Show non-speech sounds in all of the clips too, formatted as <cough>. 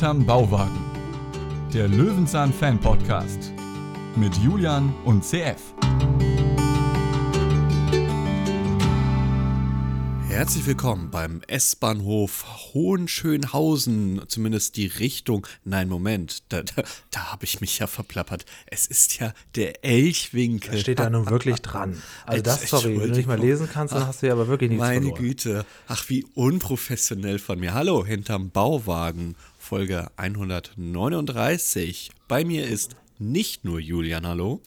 Hinterm Bauwagen. Der Löwenzahn Fan Podcast mit Julian und CF. Herzlich willkommen beim S-Bahnhof Hohenschönhausen, zumindest die Richtung. Nein, Moment, da, da, da habe ich mich ja verplappert. Es ist ja der Elchwinkel. Das steht da nun wirklich dran. Also das, sorry, wenn du nicht mal lesen kannst, dann hast du ja aber wirklich nichts Meine verloren. Güte, ach wie unprofessionell von mir. Hallo, hinterm Bauwagen, Folge 139. Bei mir ist nicht nur Julian, hallo,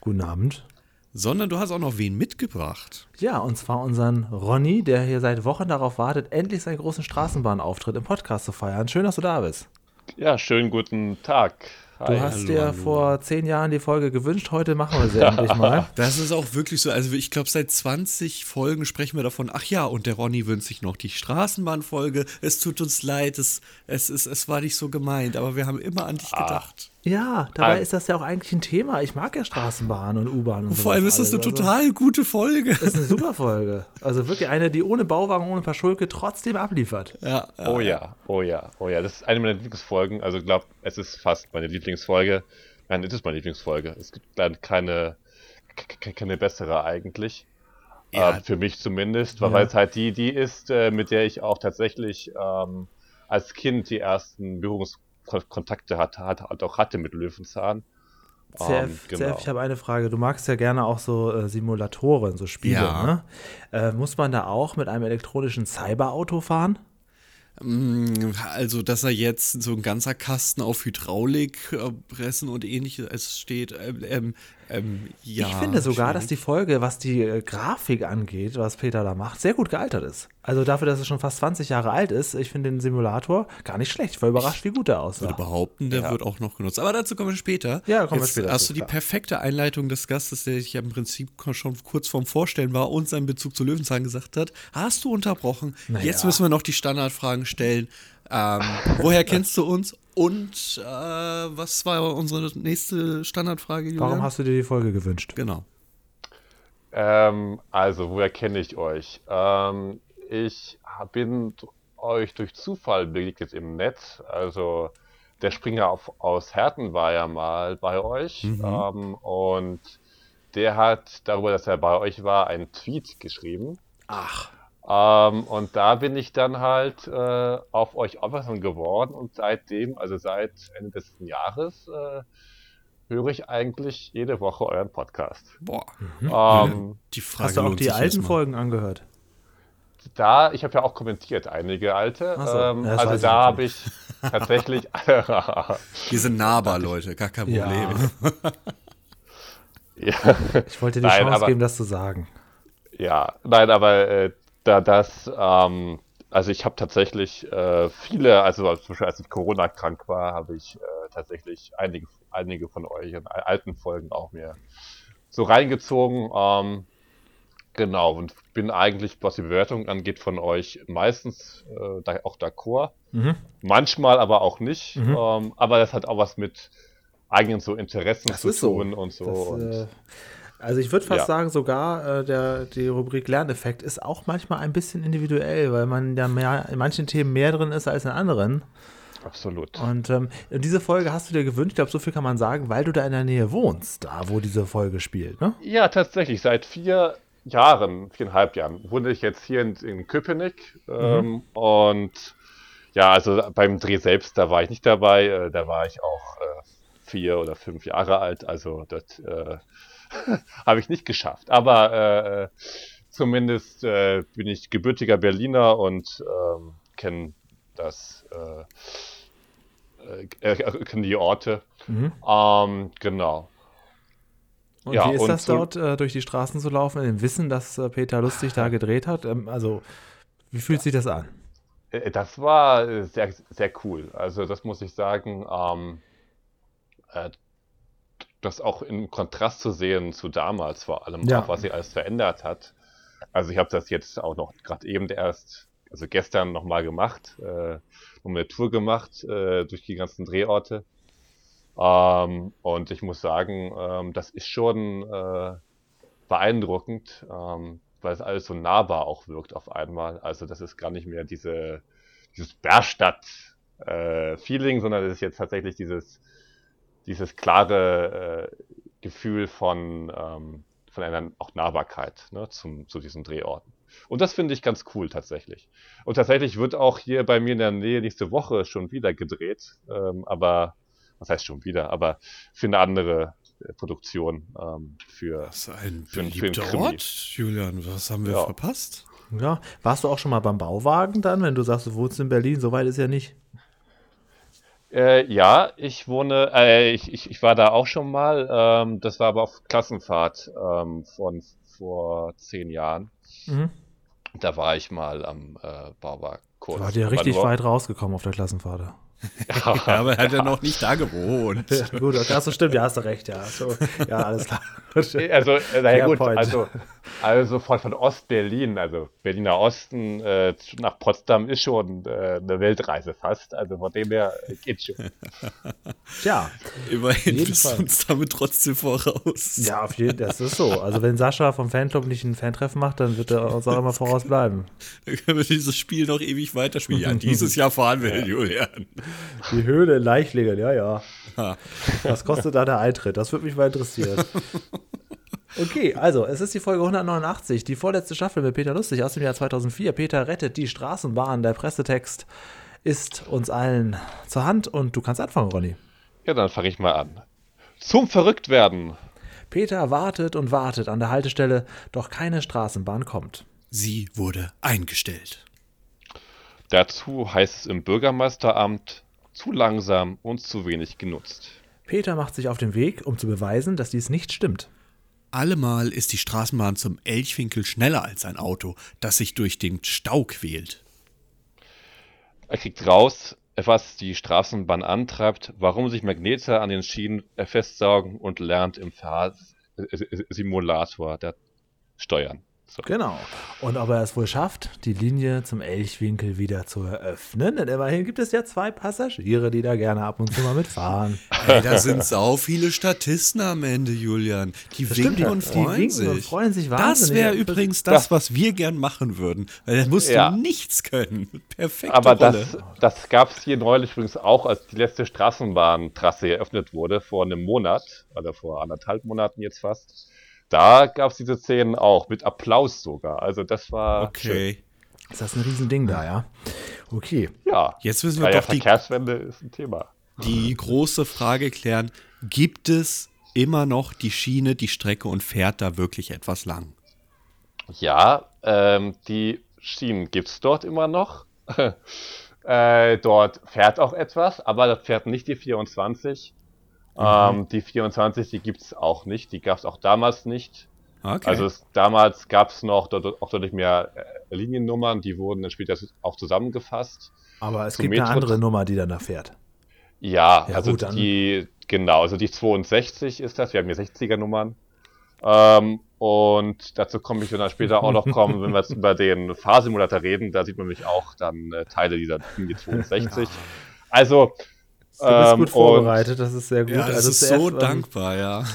Guten Abend. sondern du hast auch noch wen mitgebracht. Ja, und zwar unseren Ronny, der hier seit Wochen darauf wartet, endlich seinen großen Straßenbahnauftritt im Podcast zu feiern. Schön, dass du da bist. Ja, schönen guten Tag. Du Hi. hast hallo, dir hallo. vor zehn Jahren die Folge gewünscht, heute machen wir sie <laughs> endlich mal. Das ist auch wirklich so. Also ich glaube, seit 20 Folgen sprechen wir davon. Ach ja, und der Ronny wünscht sich noch die Straßenbahnfolge. Es tut uns leid, es, es, es, es war nicht so gemeint, aber wir haben immer an dich gedacht. Ja, dabei Ah. ist das ja auch eigentlich ein Thema. Ich mag ja Straßenbahn und U-Bahn und so. Vor allem ist das eine total gute Folge. Das ist eine super Folge. Also wirklich eine, die ohne Bauwagen, ohne Paschulke trotzdem abliefert. Ja, ja. Oh ja, oh ja, oh ja. Das ist eine meiner Lieblingsfolgen. Also ich glaube, es ist fast meine Lieblingsfolge. Nein, es ist meine Lieblingsfolge. Es gibt leider keine, ke- keine bessere eigentlich. Ja. Äh, für mich zumindest, weil Ja. es halt die, die ist, äh, mit der ich auch tatsächlich ähm, als Kind die ersten Berührungskontakte hat, hat, hat, auch hatte mit Löwenzahn. CF, Ähm, genau. CF, ich habe eine Frage. Du magst ja gerne auch so äh, Simulatoren, so Spiele. Ja. Ne? Äh, muss man da auch mit einem elektronischen Cyberauto fahren? Mm, Also, dass er jetzt so ein ganzer Kasten auf Hydraulik, äh, Pressen und ähnliches steht, ähm, ähm, ähm, ja. ich finde sogar, dass schwierig. die Folge, was die äh, Grafik angeht, was Peter da macht, sehr gut gealtert ist. Also dafür, dass es schon fast 20 Jahre alt ist, ich finde den Simulator gar nicht schlecht. Ich war überrascht, wie gut er Ich aussah. würde behaupten, der wird auch noch genutzt. Aber dazu kommen wir später. Ja, kommen wir Jetzt später Hast du die klar. perfekte Einleitung des Gastes, der sich ja im Prinzip schon kurz vorm Vorstellen war und seinen Bezug zu Löwenzahn gesagt hat, hast du unterbrochen. Naja. Jetzt müssen wir noch die Standardfragen stellen. Ähm, woher kennst du uns? Und äh, was war unsere nächste Standardfrage, Julian? Warum hast du dir die Folge gewünscht? Genau. Ähm, also, woher kenne ich euch? Ähm, ich bin euch durch Zufall begegnet im Netz. Also, der Springer auf, aus Herten war ja mal bei euch. Ähm, und der hat darüber, dass er bei euch war, einen Tweet geschrieben. Ach, Ähm, und da bin ich dann halt äh, auf euch aufmerksam geworden und seitdem, also seit Ende des Jahres, äh, höre ich eigentlich jede Woche euren Podcast. Boah. Ähm, Die Frage hast du auch die alten. Folgen angehört? Da, ich habe ja auch kommentiert, einige alte. So, ähm, ja, also da habe ich tatsächlich. <laughs> Wir sind nahbar, <laughs> Leute, gar kein Ja. Problem. <laughs> ja, Ich wollte dir die Nein, Chance aber- geben, das zu sagen. ja, nein, aber äh, da das, ähm, also ich habe tatsächlich äh, viele, also zum Beispiel als ich Corona krank war, habe ich äh, tatsächlich einige, einige von euch in alten Folgen auch mir so reingezogen. Ähm, genau, und bin eigentlich, was die Bewertung angeht, von euch meistens äh, da, auch d'accord. Mhm. Manchmal aber auch nicht. Mhm. Ähm, aber das hat auch was mit eigenen so Interessen Das zu ist so. tun und so. Das, und, äh, also ich würde fast Ja. sagen, sogar äh, der, die Rubrik Lerneffekt ist auch manchmal ein bisschen individuell, weil man ja mehr, in manchen Themen mehr drin ist als in anderen. absolut. Und ähm, diese Folge hast du dir gewünscht, ich glaube, so viel kann man sagen, weil du da in der Nähe wohnst, da wo diese Folge spielt, ne? Ja, tatsächlich. Seit vier Jahren, viereinhalb Jahren, wohne ich jetzt hier in, in Köpenick. Ähm, und ja, also beim Dreh selbst, da war ich nicht dabei. Äh, da war ich auch äh, vier oder fünf Jahre alt. Also das äh, <laughs> habe ich nicht geschafft. Aber äh, zumindest äh, bin ich gebürtiger Berliner und ähm, kenne das, äh, äh, äh, kenne die Orte. Mhm. Ähm, genau. Und Ja, wie ist und das dort, durch die Straßen zu laufen, in dem Wissen, dass Peter Lustig da gedreht hat? Ähm, also, wie fühlt sich das an? Das war sehr, sehr cool. Also das muss ich sagen, ähm, äh, das auch im Kontrast zu sehen zu damals vor allem, Ja. auch was sich alles verändert hat. Also ich habe das jetzt auch noch gerade eben erst, also gestern nochmal gemacht, äh, noch eine Tour gemacht äh, durch die ganzen Drehorte. Ähm, und ich muss sagen, ähm, das ist schon äh, beeindruckend, ähm, weil es alles so nahbar auch wirkt auf einmal. Also das ist gar nicht mehr diese, dieses Bärstadt äh, sondern es ist jetzt tatsächlich dieses, dieses klare äh, Gefühl von, ähm, von einer auch Nahbarkeit ne, zum, zu diesen Drehorten. Und das finde ich ganz cool tatsächlich. Und tatsächlich wird auch hier bei mir in der Nähe nächste Woche schon wieder gedreht. Ähm, aber, was heißt schon wieder? Aber für eine andere äh, Produktion. Ähm, für, Was ein für, für beliebter ein Krimi. Ort, Julian. Was haben wir Ja. verpasst? Ja. Warst du auch schon mal beim Bauwagen dann, wenn du sagst, du wohnst in Berlin? So weit ist ja nicht. Äh, ja, ich wohne, äh, ich, ich, ich war da auch schon mal. Ähm, das war aber auf Klassenfahrt ähm, von vor zehn Jahren. Mhm. Da war ich mal am äh, Bauwerkkurs. Da war der Aber richtig weit rausgekommen auf der Klassenfahrt. Ja, <laughs> aber er hat ja noch nicht da gewohnt. Ja, gut, du stimmt, ja, hast du recht, ja. So, ja, alles klar. Also, äh, naja, gut, also, also von, von Ost-Berlin, also Berliner Osten äh, nach Potsdam ist schon äh, eine Weltreise fast. Also von dem her geht schon. <laughs> Tja, Immerhin bist du uns damit trotzdem voraus. ja, auf jeden Fall, das ist so. Also wenn Sascha vom Fanclub nicht ein Fantreffen macht, dann wird er uns auch immer voraus bleiben. Dann können wir dieses Spiel noch ewig weiterspielen. Ja, <laughs> dieses Jahr fahren wir, Julian. Die Höhle in Leichlingen, ja, ja. Was kostet da der Eintritt? Das würde mich mal interessieren. Okay, also es ist die Folge 189, die vorletzte Staffel mit Peter Lustig aus dem Jahr 2004. Peter rettet die Straßenbahn. Der Pressetext ist uns allen zur Hand und du kannst anfangen, Ronny. Ja, dann fange ich mal an. Zum Verrücktwerden. Peter wartet und wartet an der Haltestelle, doch keine Straßenbahn kommt. Sie wurde eingestellt. Dazu heißt es im Bürgermeisteramt zu langsam und zu wenig genutzt. Peter macht sich auf den Weg, um zu beweisen, dass dies nicht stimmt. Allemal ist die Straßenbahn zum Elchwinkel schneller als ein Auto, das sich durch den Stau quält. Er kriegt raus, was die Straßenbahn antreibt, warum sich Magnete an den Schienen festsaugen und lernt im Fahrsimulator der Steuern. So. Genau. Und ob er es wohl schafft, die Linie zum Elchwinkel wieder zu eröffnen. Denn immerhin gibt es ja zwei Passagiere, die da gerne ab und zu mal mitfahren. <laughs> Ey, da sind sau viele Statisten am Ende, Julian. Die Das winken stimmt, und Die freuen winken sich. und freuen sich Das wäre übrigens das, was wir gern machen würden. Weil da musst Ja. du nichts können. <laughs> Perfekte Aber Rolle. das, das gab es hier neulich übrigens auch, als die letzte Straßenbahntrasse eröffnet wurde, vor einem Monat, oder vor anderthalb Monaten jetzt fast. Da gab es diese Szenen auch, mit Applaus sogar. Also das war schön. okay. Ist das ein Riesending da, ja? Okay. Ja, Jetzt müssen wir ja, doch die, Verkehrswende ist ein Thema. die große Frage klären. Gibt es immer noch die Schiene, die Strecke und fährt da wirklich etwas lang? Ja, ähm, die Schienen gibt es dort immer noch. <laughs> äh, dort fährt auch etwas, aber das fährt nicht die 24. Ähm, die 24, die gibt es auch nicht. Die gab es auch damals nicht. Okay. Also es, damals gab es noch dort, auch deutlich mehr äh, Liniennummern, die wurden dann später auch zusammengefasst. Aber es Zum gibt eine Metro- andere Nummer, die dann da fährt. Ja, Ja, also gut, die, genau, also die 62 ist das, wir haben hier 60er Nummern. Ähm, und dazu komme ich dann später auch noch <laughs> kommen, wenn wir jetzt über den Fahrsimulator reden, da sieht man nämlich auch dann äh, Teile dieser Linie 62. <laughs> Also, Du bist Ähm, gut vorbereitet, das ist sehr gut. ja, das also ist zuerst, so ähm, dankbar, ja. <laughs>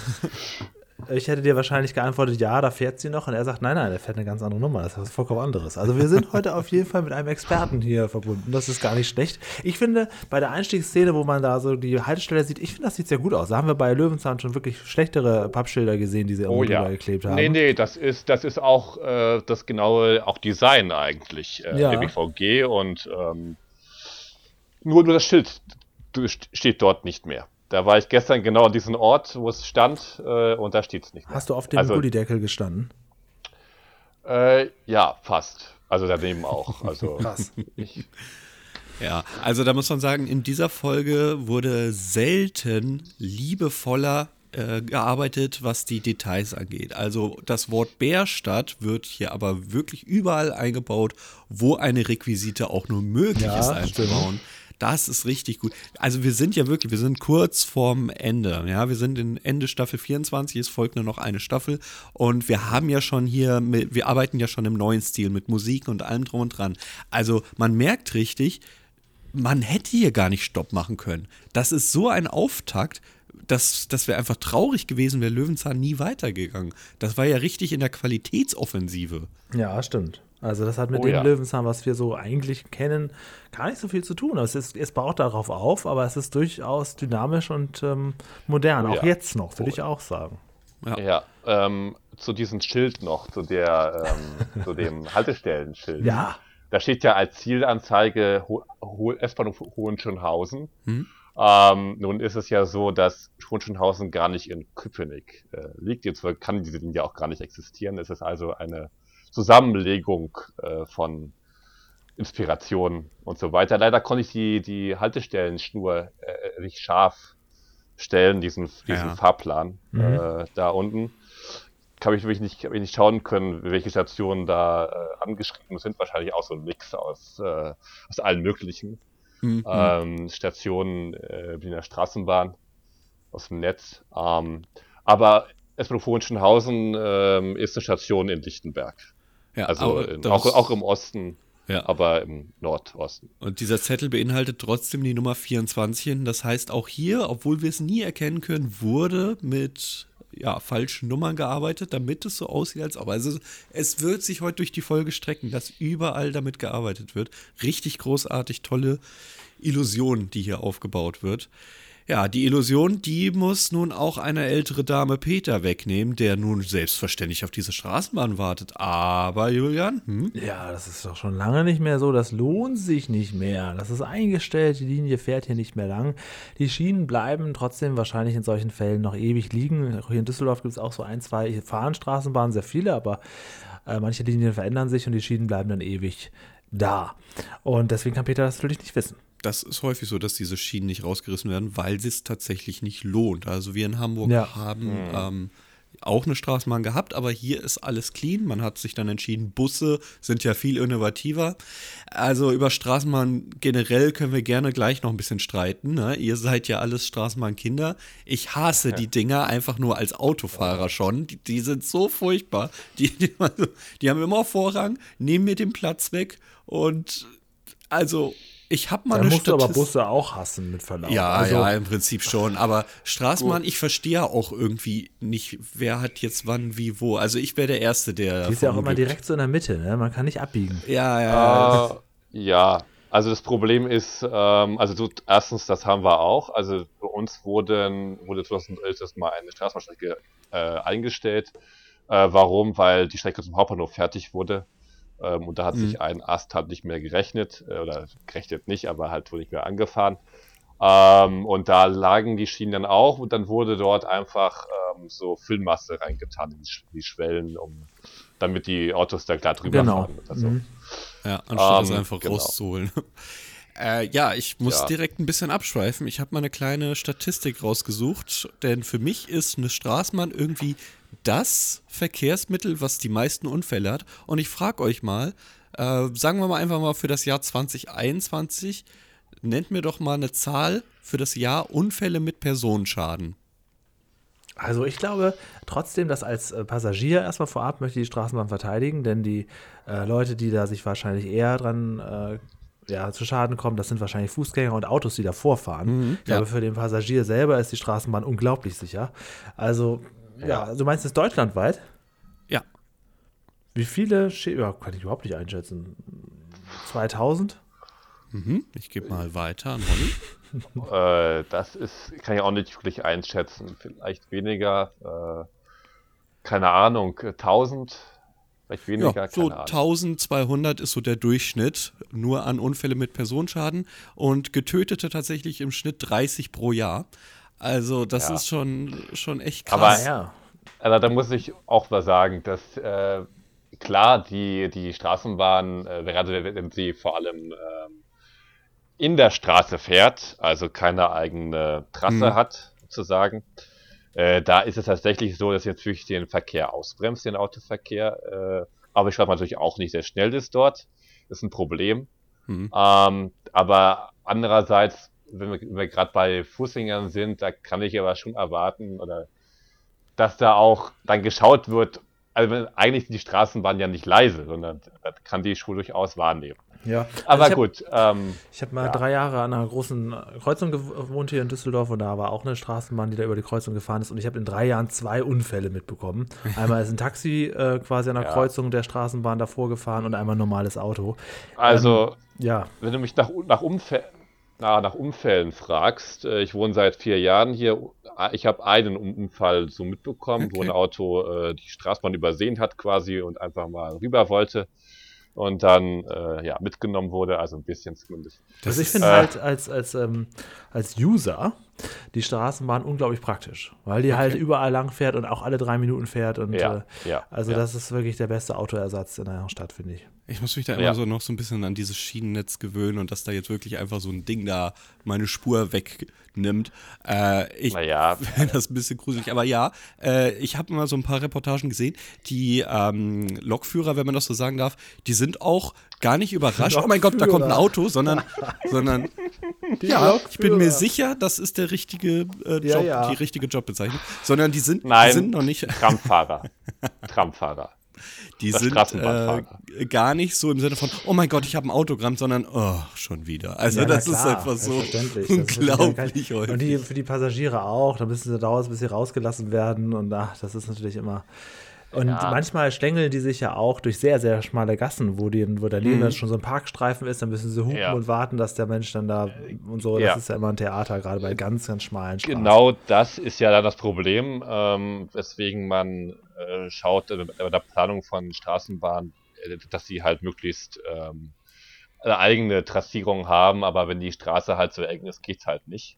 Ich hätte dir wahrscheinlich geantwortet, ja, da fährt sie noch. Und er sagt, nein, nein, der fährt eine ganz andere Nummer. Das ist was vollkommen anderes. Also wir sind heute auf jeden Fall mit einem Experten hier verbunden. Das ist gar nicht schlecht. Ich finde, bei der Einstiegsszene, wo man da so die Haltestelle sieht, ich finde, das sieht sehr gut aus. Da haben wir bei Löwenzahn schon wirklich schlechtere Pappschilder gesehen, die sie oh irgendwo ja. drüber geklebt haben. Nee, nee, das ist, das ist auch äh, das genaue auch Design eigentlich, äh, Ja. der BVG und ähm, nur, nur das Schild steht dort nicht mehr. Da war ich gestern genau an diesem Ort, wo es stand, äh, und da steht es nicht mehr. Hast du auf dem Also- Gullideckel gestanden? Äh, ja, fast. Also daneben auch. <laughs> Also Krass. ich, Ja, also da muss man sagen, in dieser Folge wurde selten liebevoller äh, gearbeitet, was die Details angeht. Also das Wort Bärstadt wird hier aber wirklich überall eingebaut, wo eine Requisite auch nur möglich Ja, ist stimmt. Das ist richtig gut. Also wir sind ja wirklich, wir sind kurz vorm Ende. Ja, wir sind in Ende Staffel 24, es folgt nur noch eine Staffel und wir haben ja schon hier, wir arbeiten ja schon im neuen Stil mit Musik und allem drum und dran. Also man merkt richtig, man hätte hier gar nicht Stopp machen können. Das ist so ein Auftakt, dass das wäre einfach traurig gewesen, wäre Löwenzahn nie weitergegangen. Das war ja richtig in der Qualitätsoffensive. Ja, stimmt. Also das hat mit Oh dem ja. Löwenzahn, was wir so eigentlich kennen, gar nicht so viel zu tun. Es, ist, es baut darauf auf, aber es ist durchaus dynamisch und ähm, modern. Oh auch ja. jetzt noch, würde ich auch sagen. Ja. Ja, ähm, zu diesem Schild noch, zu der, ähm, zu <laughs> dem Haltestellenschild. Ja, Da steht ja als Zielanzeige Ho Ho S-Bahnhof Hohenschönhausen. Hm? Ähm, nun ist es ja so, dass Hohenschönhausen gar nicht in Köpenick äh, liegt. Jetzt kann diese Linie auch gar nicht existieren. Es ist also eine Zusammenlegung äh, von Inspirationen und so weiter. Leider konnte ich die, die Haltestellenschnur äh, nicht scharf stellen, diesen, diesen Ja. Fahrplan Mhm. äh, da unten. Habe ich wirklich nicht, hab ich nicht schauen können, welche Stationen da äh, angeschrieben sind. Wahrscheinlich auch so ein Mix aus, äh, aus allen möglichen Mhm. ähm, Stationen äh, wie in der Straßenbahn aus dem Netz. Ähm, aber S-Bahnhof Hohenschönhausen ähm, ist eine Station in Lichtenberg. Ja, Also in, auch, auch im Osten, Ja. aber im Nordosten. Und dieser Zettel beinhaltet trotzdem die Nummer 24. hin. Das heißt, auch hier, obwohl wir es nie erkennen können, wurde mit ja, falschen Nummern gearbeitet, damit es so aussieht, als ob. Also es wird sich heute durch die Folge strecken, dass überall damit gearbeitet wird. Richtig großartig tolle Illusion, die hier aufgebaut wird. Ja, die Illusion, die muss nun auch eine ältere Dame Peter wegnehmen, der nun selbstverständlich auf diese Straßenbahn wartet. Aber Julian, hm? ja, das ist doch schon lange nicht mehr so. Das lohnt sich nicht mehr. Das ist eingestellt. Die Linie fährt hier nicht mehr lang. Die Schienen bleiben trotzdem wahrscheinlich in solchen Fällen noch ewig liegen. Hier in Düsseldorf gibt es auch so ein, zwei hier fahren Straßenbahnen, sehr viele, aber äh, manche Linien verändern sich und die Schienen bleiben dann ewig da. Und deswegen kann Peter das natürlich nicht wissen. Das ist häufig so, dass diese Schienen nicht rausgerissen werden, weil es tatsächlich nicht lohnt. Also wir in Hamburg Ja. haben ähm, auch eine Straßenbahn gehabt, aber hier ist alles clean. Man hat sich dann entschieden, Busse sind ja viel innovativer. Also über Straßenbahn generell können wir gerne gleich noch ein bisschen streiten. Ne? Ihr seid ja alles Straßenbahnkinder. Ich hasse die Dinger einfach nur als Autofahrer schon. Die, die sind so furchtbar. Die, die, also, die haben immer Vorrang, nehmen mir den Platz weg und also ich habe mal Dann eine musst du aber Statistik. Busse auch hassen mit Verlauf. Ja, also, ja, im Prinzip schon. Aber Straßenbahn, ich verstehe auch irgendwie nicht, wer hat jetzt wann, wie, wo. Also ich wäre der Erste, der. Die ist ja auch immer gibt. direkt so in der Mitte, ne? Man kann nicht abbiegen. Ja, ja. Äh, ja, also das Problem ist, ähm, also du, erstens, das haben wir auch. Also bei uns wurden, wurde 2011 das mal eine Straßenbahnstrecke äh, eingestellt. Äh, warum? Weil die Strecke zum Hauptbahnhof fertig wurde. Ähm, und da hat Mhm. sich ein Ast halt nicht mehr gerechnet, äh, oder gerechnet nicht, aber halt wohl nicht mehr angefahren. Ähm, und da lagen die Schienen dann auch und dann wurde dort einfach ähm, so Füllmasse reingetan in die, Sch- die Schwellen, um damit die Autos da glatt drüber Genau. fahren. Also, Mhm. Ja, anstatt es Ähm, einfach genau. rauszuholen. <laughs> Äh, ja, ich muss Ja. direkt ein bisschen abschweifen. Ich habe mal eine kleine Statistik rausgesucht, denn für mich ist eine Straßenbahn irgendwie das Verkehrsmittel, was die meisten Unfälle hat. Und ich frage euch mal, äh, sagen wir mal einfach mal für das Jahr 2021, nennt mir doch mal eine Zahl für das Jahr Unfälle mit Personenschaden. Also ich glaube trotzdem, dass als äh, Passagier erstmal vorab möchte ich die Straßenbahn verteidigen, denn die äh, Leute, die da sich wahrscheinlich eher dran äh, ja, zu Schaden kommen, das sind wahrscheinlich Fußgänger und Autos, die davor fahren. ich ja. glaube, für den Passagier selber ist die Straßenbahn unglaublich sicher. Also, ja, du meinst es deutschlandweit? Ja, Wie viele? Schä ja, kann ich überhaupt nicht einschätzen. 2000? mhm. ich gebe mal weiter an Ronny. <laughs> Äh, das ist, kann ich auch nicht wirklich einschätzen. Vielleicht weniger, äh, keine Ahnung, 1000, vielleicht weniger, Ja, so keine Ahnung. 1200 ist so der Durchschnitt nur an Unfälle mit Personenschaden und Getötete tatsächlich im Schnitt 30 pro Jahr. Also das Ja. ist schon, schon echt Aber- krass. Ja. Also da muss ich auch mal sagen, dass äh, klar die, die Straßenbahn, äh, gerade wenn sie vor allem ähm, in der Straße fährt, also keine eigene Trasse Mhm. hat, sozusagen, äh, da ist es tatsächlich so, dass sie natürlich den Verkehr ausbremst, den Autoverkehr. Äh, aber ich glaube natürlich auch nicht sehr schnell ist dort. Das ist ein Problem. Mhm. Ähm, aber andererseits, wenn wir, wir gerade bei Fußgängern sind, da kann ich aber schon erwarten, oder dass da auch dann geschaut wird, also eigentlich sind die Straßenbahnen ja nicht leise, sondern das kann die Schule durchaus wahrnehmen. Ja. Aber Also ich hab- gut, ähm, Ich habe mal drei Jahre an einer großen Kreuzung gewohnt hier in Düsseldorf und da war auch eine Straßenbahn, die da über die Kreuzung gefahren ist und ich habe in drei Jahren zwei Unfälle mitbekommen. <laughs> Einmal ist ein Taxi äh, quasi an der Ja. Kreuzung der Straßenbahn davor gefahren und einmal ein normales Auto. also Ja, wenn du mich nach, nach, Umfä na, nach Umfällen fragst, äh, ich wohne seit vier Jahren hier. Ich habe einen Unfall so mitbekommen, wo Okay. ein Auto äh, die Straßenbahn übersehen hat quasi und einfach mal rüber wollte und dann äh, ja mitgenommen wurde, also ein bisschen zumindest. also ich finde äh, halt als, als, ähm, als User die Straßenbahn unglaublich praktisch, weil die halt überall lang fährt und auch alle drei Minuten fährt und Ja, äh, ja, also ja. das ist wirklich der beste Autoersatz in einer Stadt, finde ich. Ich muss mich da Ja. immer so noch so ein bisschen an dieses Schienennetz gewöhnen und dass da jetzt wirklich einfach so ein Ding da meine Spur wegnimmt. Äh, ich Naja. <laughs> finde das ein bisschen gruselig. Aber ja, äh, ich habe mal so ein paar Reportagen gesehen. Die ähm, Lokführer, wenn man das so sagen darf, die sind auch gar nicht überrascht. Oh mein Gott, da kommt ein Auto, sondern, sondern <laughs> ja, ich bin mir Lokführer. sicher, das ist der richtige äh, Ja, Job, ja. die richtige Jobbezeichnung. Sondern die sind, Nein. die sind noch nicht. Tramfahrer. <laughs> Tramfahrer. <laughs> Die Das sind äh, gar nicht so im Sinne von, oh mein Gott, ich habe ein Autogramm, sondern, oh, schon wieder. Also Ja, das ist klar, einfach so selbstverständlich. Das ist wirklich unglaublich kein- Und die, für die Passagiere auch, da müssen sie dauernd, bis sie rausgelassen werden und ach, das ist natürlich immer. Und Ja. manchmal schlängeln die sich ja auch durch sehr, sehr schmale Gassen, wo, die, wo daneben dann schon so ein Parkstreifen ist, dann müssen sie hupen Ja. und warten, dass der Mensch dann da und so. Ja. Das ist ja immer ein Theater, gerade bei ganz, ganz schmalen Straßen. Genau das ist ja dann das Problem, ähm, weswegen man äh, schaut äh, bei der Planung von Straßenbahnen, äh, dass sie halt möglichst ähm, eine eigene Trassierung haben, aber wenn die Straße halt so eng ist, geht's halt nicht.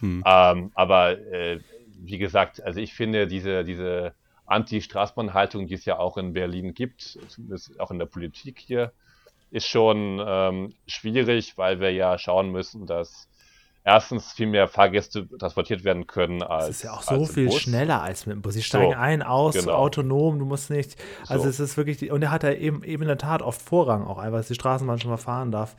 Hm. Ähm, aber äh, wie gesagt, also ich finde diese, diese Anti-Straßenbahnhaltung, die es ja auch in Berlin gibt, zumindest auch in der Politik hier, ist schon ähm, schwierig, weil wir ja schauen müssen, dass erstens viel mehr Fahrgäste transportiert werden können als. Es ist ja auch so viel Bus. schneller als mit dem Bus. Sie steigen So, ein, aus, genau. autonom, du musst nicht. Also So. es ist wirklich, die, und er hat ja eben, eben in der Tat oft Vorrang auch einfach, dass die Straßenbahn schon mal fahren darf.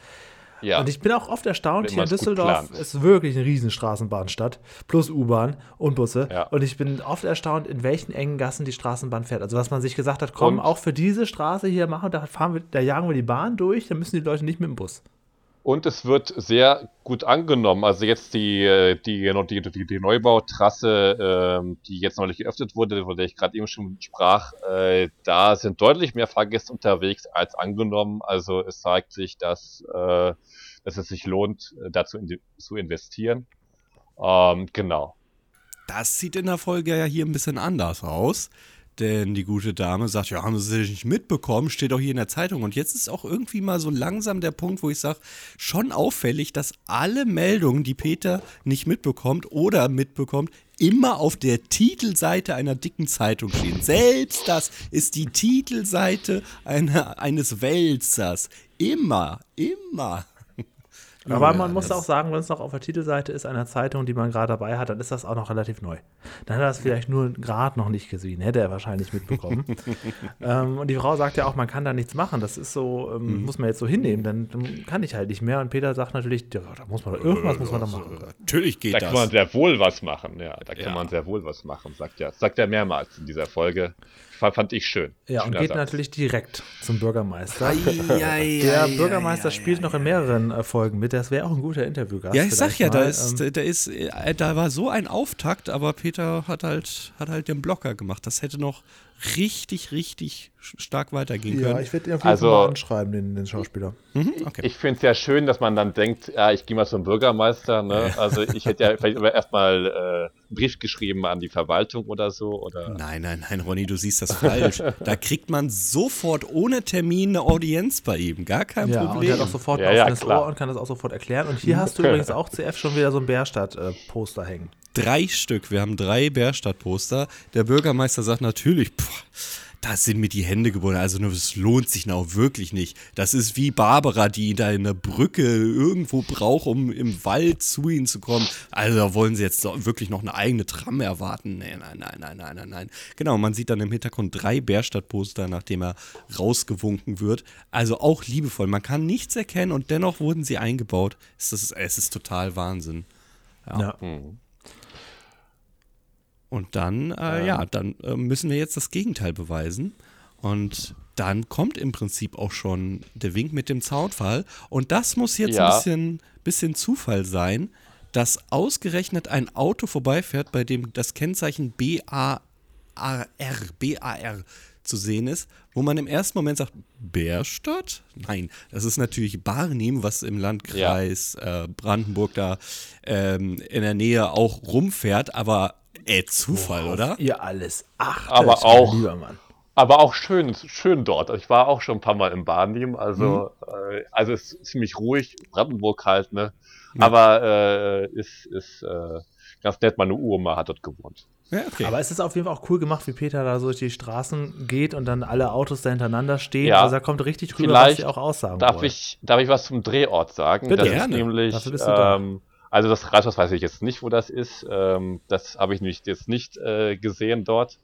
Ja. Und ich bin auch oft erstaunt, hier in Düsseldorf ist wirklich eine riesen Straßenbahnstadt, plus U-Bahn und Busse. Ja. Und ich bin oft erstaunt, in welchen engen Gassen die Straßenbahn fährt. Also was man sich gesagt hat, komm, Und- auch für diese Straße hier machen, da fahren wir, da jagen wir die Bahn durch, dann müssen die Leute nicht mit dem Bus. Und es wird sehr gut angenommen. Also jetzt die, äh, die, die, die, die Neubautrasse, ähm, die jetzt neulich geöffnet wurde, von der ich gerade eben schon sprach, äh, da sind deutlich mehr Fahrgäste unterwegs als angenommen. Also es zeigt sich, dass, äh, dass es sich lohnt, äh, dazu in, zu investieren. Ähm, genau. Das sieht in der Folge ja hier ein bisschen anders aus. Denn die gute Dame sagt, ja, haben Sie das nicht mitbekommen, steht auch hier in der Zeitung. Und jetzt ist auch irgendwie mal so langsam der Punkt, wo ich sage, schon auffällig, dass alle Meldungen, die Peter nicht mitbekommt oder mitbekommt, immer auf der Titelseite einer dicken Zeitung stehen. Selbst das ist die Titelseite einer, eines Wälzers. Immer, immer. Aber Ja, man muss das- auch sagen, wenn es noch auf der Titelseite ist einer Zeitung, die man gerade dabei hat, dann ist das auch noch relativ neu. Dann hat er das vielleicht nur gerade noch nicht gesehen, hätte er wahrscheinlich mitbekommen. <laughs> ähm, und die Frau sagt ja auch, man kann da nichts machen. Das ist so, ähm, muss man jetzt so hinnehmen, dann, dann kann ich halt nicht mehr. Und Peter sagt natürlich, ja, da muss man doch, irgendwas muss man da machen. Natürlich geht Da das. kann man sehr wohl was machen. Ja, da kann Ja. man sehr wohl was machen, sagt er. Sagt er mehrmals in dieser Folge. Fand, ich schön. Ja, und Schöner geht Satz. natürlich direkt zum Bürgermeister. Der Der Bürgermeister spielt noch in mehreren äh, Folgen mit. Das wäre auch ein guter Interviewgast. Ja, ich sag ja, da ist, Ähm, da ist, äh, da war so ein Auftakt, aber Peter hat halt, hat halt den Blocker gemacht. Das hätte noch richtig, richtig stark weitergehen ja, können. ich werde ihn auf jeden Also- Fall mal anschreiben, den, den Schauspieler. mhm, okay. Ich finde es ja schön, dass man dann denkt, ja, ich gehe mal zum Bürgermeister. Ne? Also ich hätte ja vielleicht erstmal äh, einen Brief geschrieben an die Verwaltung oder so. Oder Nein, nein, nein, Ronny, du siehst das falsch. <laughs> da kriegt man sofort ohne Termin eine Audienz bei ihm. Gar kein Ja, und Problem. er hat auch sofort Ja, ein ja, offenes klar. Ohr und kann das auch sofort erklären. Und hier <laughs> hast du übrigens auch CF schon wieder so ein Bärstadt-Poster hängen. Drei Stück. Wir haben drei Bärstadt-Poster. Der Bürgermeister sagt natürlich, pff, da sind mir die Hände gebunden. Also es lohnt sich auch wirklich nicht. Das ist wie Barbara, die da in der Brücke irgendwo braucht, um im Wald zu ihnen zu kommen. Also da wollen sie jetzt wirklich noch eine eigene Tram erwarten. Nein, nein, nein, nein, nein, nein, nein. Genau, man sieht dann im Hintergrund drei Bärstadt-Poster, nachdem er rausgewunken wird. Also auch liebevoll. Man kann nichts erkennen und dennoch wurden sie eingebaut. Es ist, es ist total Wahnsinn. Ja. Und dann, äh, ja, dann äh, müssen wir jetzt das Gegenteil beweisen. Und dann kommt im Prinzip auch schon der Wink mit dem Zaunfall. Und das muss jetzt Ja. ein bisschen, bisschen Zufall sein, dass ausgerechnet ein Auto vorbeifährt, bei dem das Kennzeichen BAR, BAR zu sehen ist, wo man im ersten Moment sagt, Bärstadt? Nein, das ist natürlich Barnim, was im Landkreis äh, Brandenburg da ähm, in der Nähe auch rumfährt, aber äh, Zufall, oder? Ihr alles achtet, Aber auch- lieber Mann. Aber auch schön, schön dort. Ich war auch schon ein paar Mal in Barnim, also, Mhm. äh, also es ist ziemlich ruhig, Brandenburg halt, ne? Aber äh, ist, ist äh, ganz nett, meine Uroma hat dort gewohnt. Ja, okay. Aber es ist auf jeden Fall auch cool gemacht, wie Peter da so durch die Straßen geht und dann alle Autos da hintereinander stehen. Ja. Also da kommt richtig rüber, Vielleicht was sie auch aussagen Darf wollen. ich, darf ich was zum Drehort sagen? Bitte. das Gerne. ist nämlich, Dafür bist du da. Also das Rathaus weiß ich jetzt nicht, wo das ist. Ähm, das habe ich nämlich jetzt nicht äh, gesehen dort.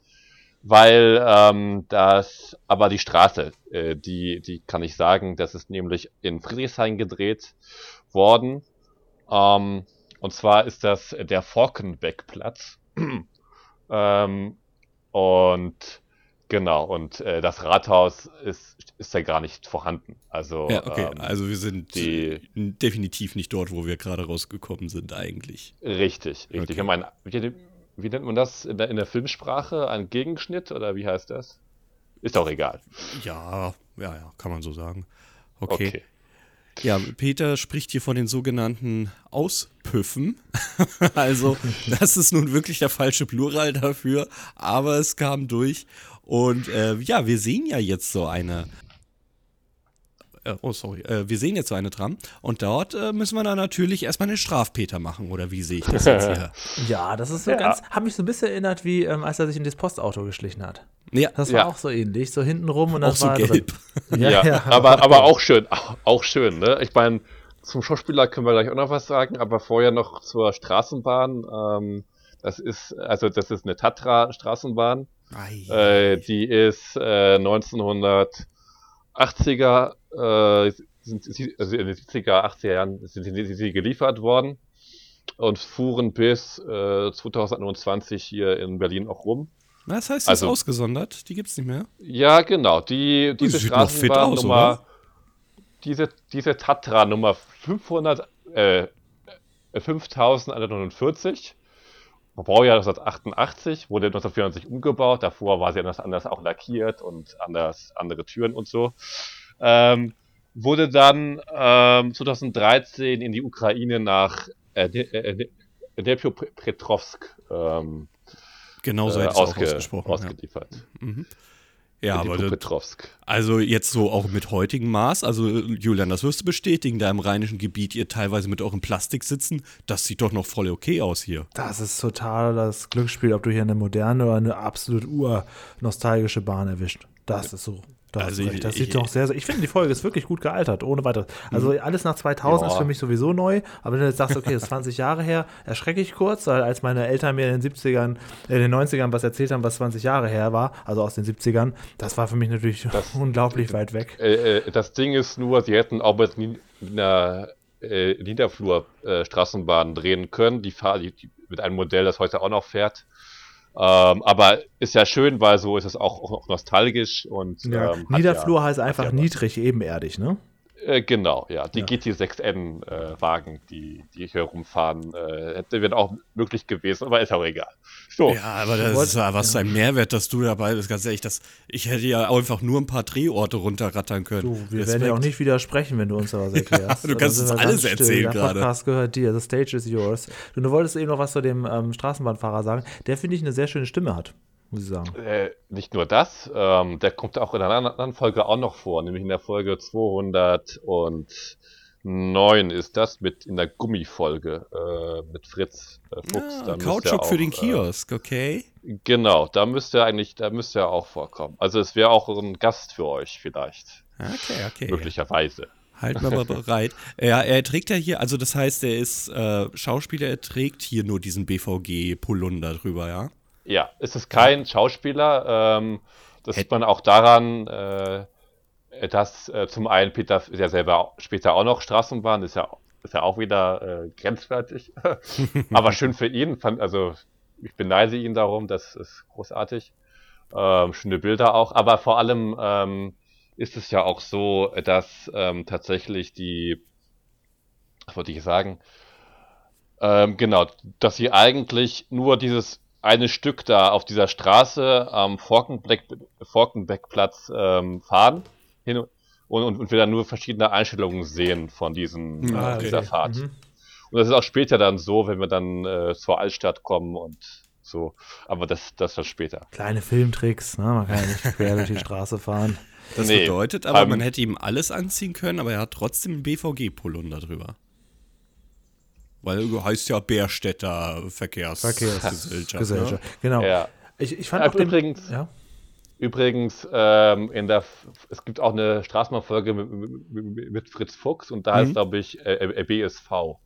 Weil ähm, das, aber die Straße, äh, die, die kann ich sagen, das ist nämlich in Friedrichshain gedreht worden. Ähm, und zwar ist das der Forkenbeckplatz. <clears throat> ähm, und genau, und äh, das Rathaus ist, ist ja gar nicht vorhanden. Also, ja, okay. ähm, also wir sind die- äh, definitiv nicht dort, wo wir gerade rausgekommen sind, eigentlich. richtig, richtig. Okay. Ich meine, wie, wie nennt man das in der, in der Filmsprache? Ein Gegenschnitt oder wie heißt das? Ist auch egal. Ja, ja, ja, kann man so sagen. Okay. Okay. Ja, Peter spricht hier von den sogenannten Auspüffen. <laughs> also, das ist nun wirklich der falsche Plural dafür, aber es kam durch. Und äh, ja, wir sehen ja jetzt so eine. Äh, oh, sorry. Äh, wir sehen jetzt so eine Tram. Und dort äh, müssen wir dann natürlich erstmal einen Strafpeter machen, oder wie sehe ich das jetzt hier? <laughs> Ja, das ist so Ja. ganz, hat mich so ein bisschen erinnert, wie ähm, als er sich in das Postauto geschlichen hat. Ja, Das war Ja. auch so ähnlich, so hinten rum und dann auch so war gelb. <laughs> drin. Ja, aber, aber auch schön, auch, schön, ne? Ich meine, zum Schauspieler können wir gleich auch noch was sagen, aber vorher noch zur Straßenbahn. Ähm, das ist, also das ist eine Tatra-Straßenbahn. Äh, die ist äh, 1980er, äh, sind sie, also in den 70er, 80er Jahren sind sie, sind sie geliefert worden und fuhren bis äh, 2021 hier in Berlin auch rum. das heißt, ist also- ausgesondert. Die gibt's nicht mehr. Ja, genau. Die, diese aus, Straßenbahnnummer, diese, diese Tatra Nummer 500, äh, 5149, Baujahr 1988, wurde 1994 umgebaut. Davor war sie anders, anders auch lackiert und anders, andere Türen und so. Ähm, wurde dann ähm, 2013 in die Ukraine nach äh, äh, Dnipropetrovsk ähm, Genau so äh, ausge, ausgesprochen. Ja, ausgeliefert. Ja aber das. Also jetzt so auch mit heutigem Maß, also Julian, das wirst du bestätigen, da im rheinischen Gebiet ihr teilweise mit eurem Plastik sitzen, das sieht doch noch voll okay aus hier. Das ist total das Glücksspiel, ob du hier eine moderne oder eine absolut ur-nostalgische Bahn erwischt. Das ist so. Da Also recht. das ich- sieht doch sehr, sehr. Ich finde, die Folge ist wirklich gut gealtert, ohne weiteres. Also Mhm. alles nach 2000 ist Ja. für mich sowieso neu. Aber wenn du jetzt sagst, okay, das ist 20 Jahre her, erschrecke ich kurz, weil als meine Eltern mir in den 70ern, äh, in den 90ern was erzählt haben, was 20 Jahre her war, also aus den 70ern, das war für mich natürlich <laughs> unglaublich weit weg. Äh, äh, das Ding ist nur, sie hätten auch mit einer äh, Niederflur-Straßenbahn drehen können, die, die, die mit einem Modell, das heute auch noch fährt. Ähm, aber ist ja schön, weil so ist es auch, auch nostalgisch und Ja. ähm, Niederflur ja, heißt einfach ja niedrig, ebenerdig, ne? Äh, genau, ja. Die Ja. GT6N-Wagen, die, die hier rumfahren, äh, hätte wäre auch möglich gewesen, aber ist auch egal. So, Ja, aber das ist ja was ein Mehrwert, dass du dabei bist, ganz ehrlich, das, ich hätte ja einfach nur ein paar Drehorte runterrattern können. Du, wir werden ja auch nicht widersprechen, wenn du uns da was <laughs> erklärst. du Dann kannst sind uns alles erzählen Der gerade. Podcast gehört dir, the stage is yours. Du, du wolltest eben noch was zu dem ähm, Straßenbahnfahrer sagen, der, finde ich, eine sehr schöne Stimme hat, muss ich sagen. Äh, nicht nur das, ähm, der kommt auch in einer anderen Folge auch noch vor, nämlich in der Folge 209 ist das mit in der Gummifolge äh, mit Fritz äh, Fuchs. Ah, Kautschuk für den äh, Kiosk, okay? Genau, da müsste er eigentlich, da müsste er auch vorkommen. Also es wäre auch ein Gast für euch vielleicht, Okay, okay. möglicherweise. Halten wir mal <laughs> bereit. Ja, er trägt ja hier, also das heißt, er ist äh, Schauspieler, er trägt hier nur diesen BVG-Polunder drüber, ja? Ja, es ist kein Schauspieler. Ähm, das sieht man auch daran, äh, dass äh, zum einen Peter ist ja selber später auch noch Straßenbahn, ist ja, ist ja auch wieder äh, grenzwertig. <laughs> Aber schön für ihn. Fand, also ich beneide ihn darum, das ist großartig. Ähm, schöne Bilder auch, aber vor allem ähm, ist es ja auch so, dass ähm, tatsächlich die, was wollte ich sagen, ähm, genau, dass sie eigentlich nur dieses eine Stück da auf dieser Straße am Forkenbeck, Forkenbeckplatz ähm, fahren hin und, und, und wir dann nur verschiedene Einstellungen sehen von diesen, Ah, äh, okay. dieser Fahrt. Mhm. Und das ist auch später dann so, wenn wir dann äh, zur Altstadt kommen und so. Aber das, das wird später. Kleine Filmtricks, ne? man kann ja nicht quer durch die Straße fahren. Das Nee, bedeutet aber, man hätte ihm alles anziehen können, aber er hat trotzdem einen BVG-Polunder drüber. Weil heißt ja Bärstädter Verkehrsgesellschaft. Verkehrsgesellschaft. Ne? Genau. Ja. Ich, ich fand Ja, auch den, übrigens- ja? Übrigens, ähm, in der, es gibt auch eine Straßenbahnfolge mit, mit, mit Fritz Fuchs und da Mhm. heißt, glaube ich, äh, äh, BSV.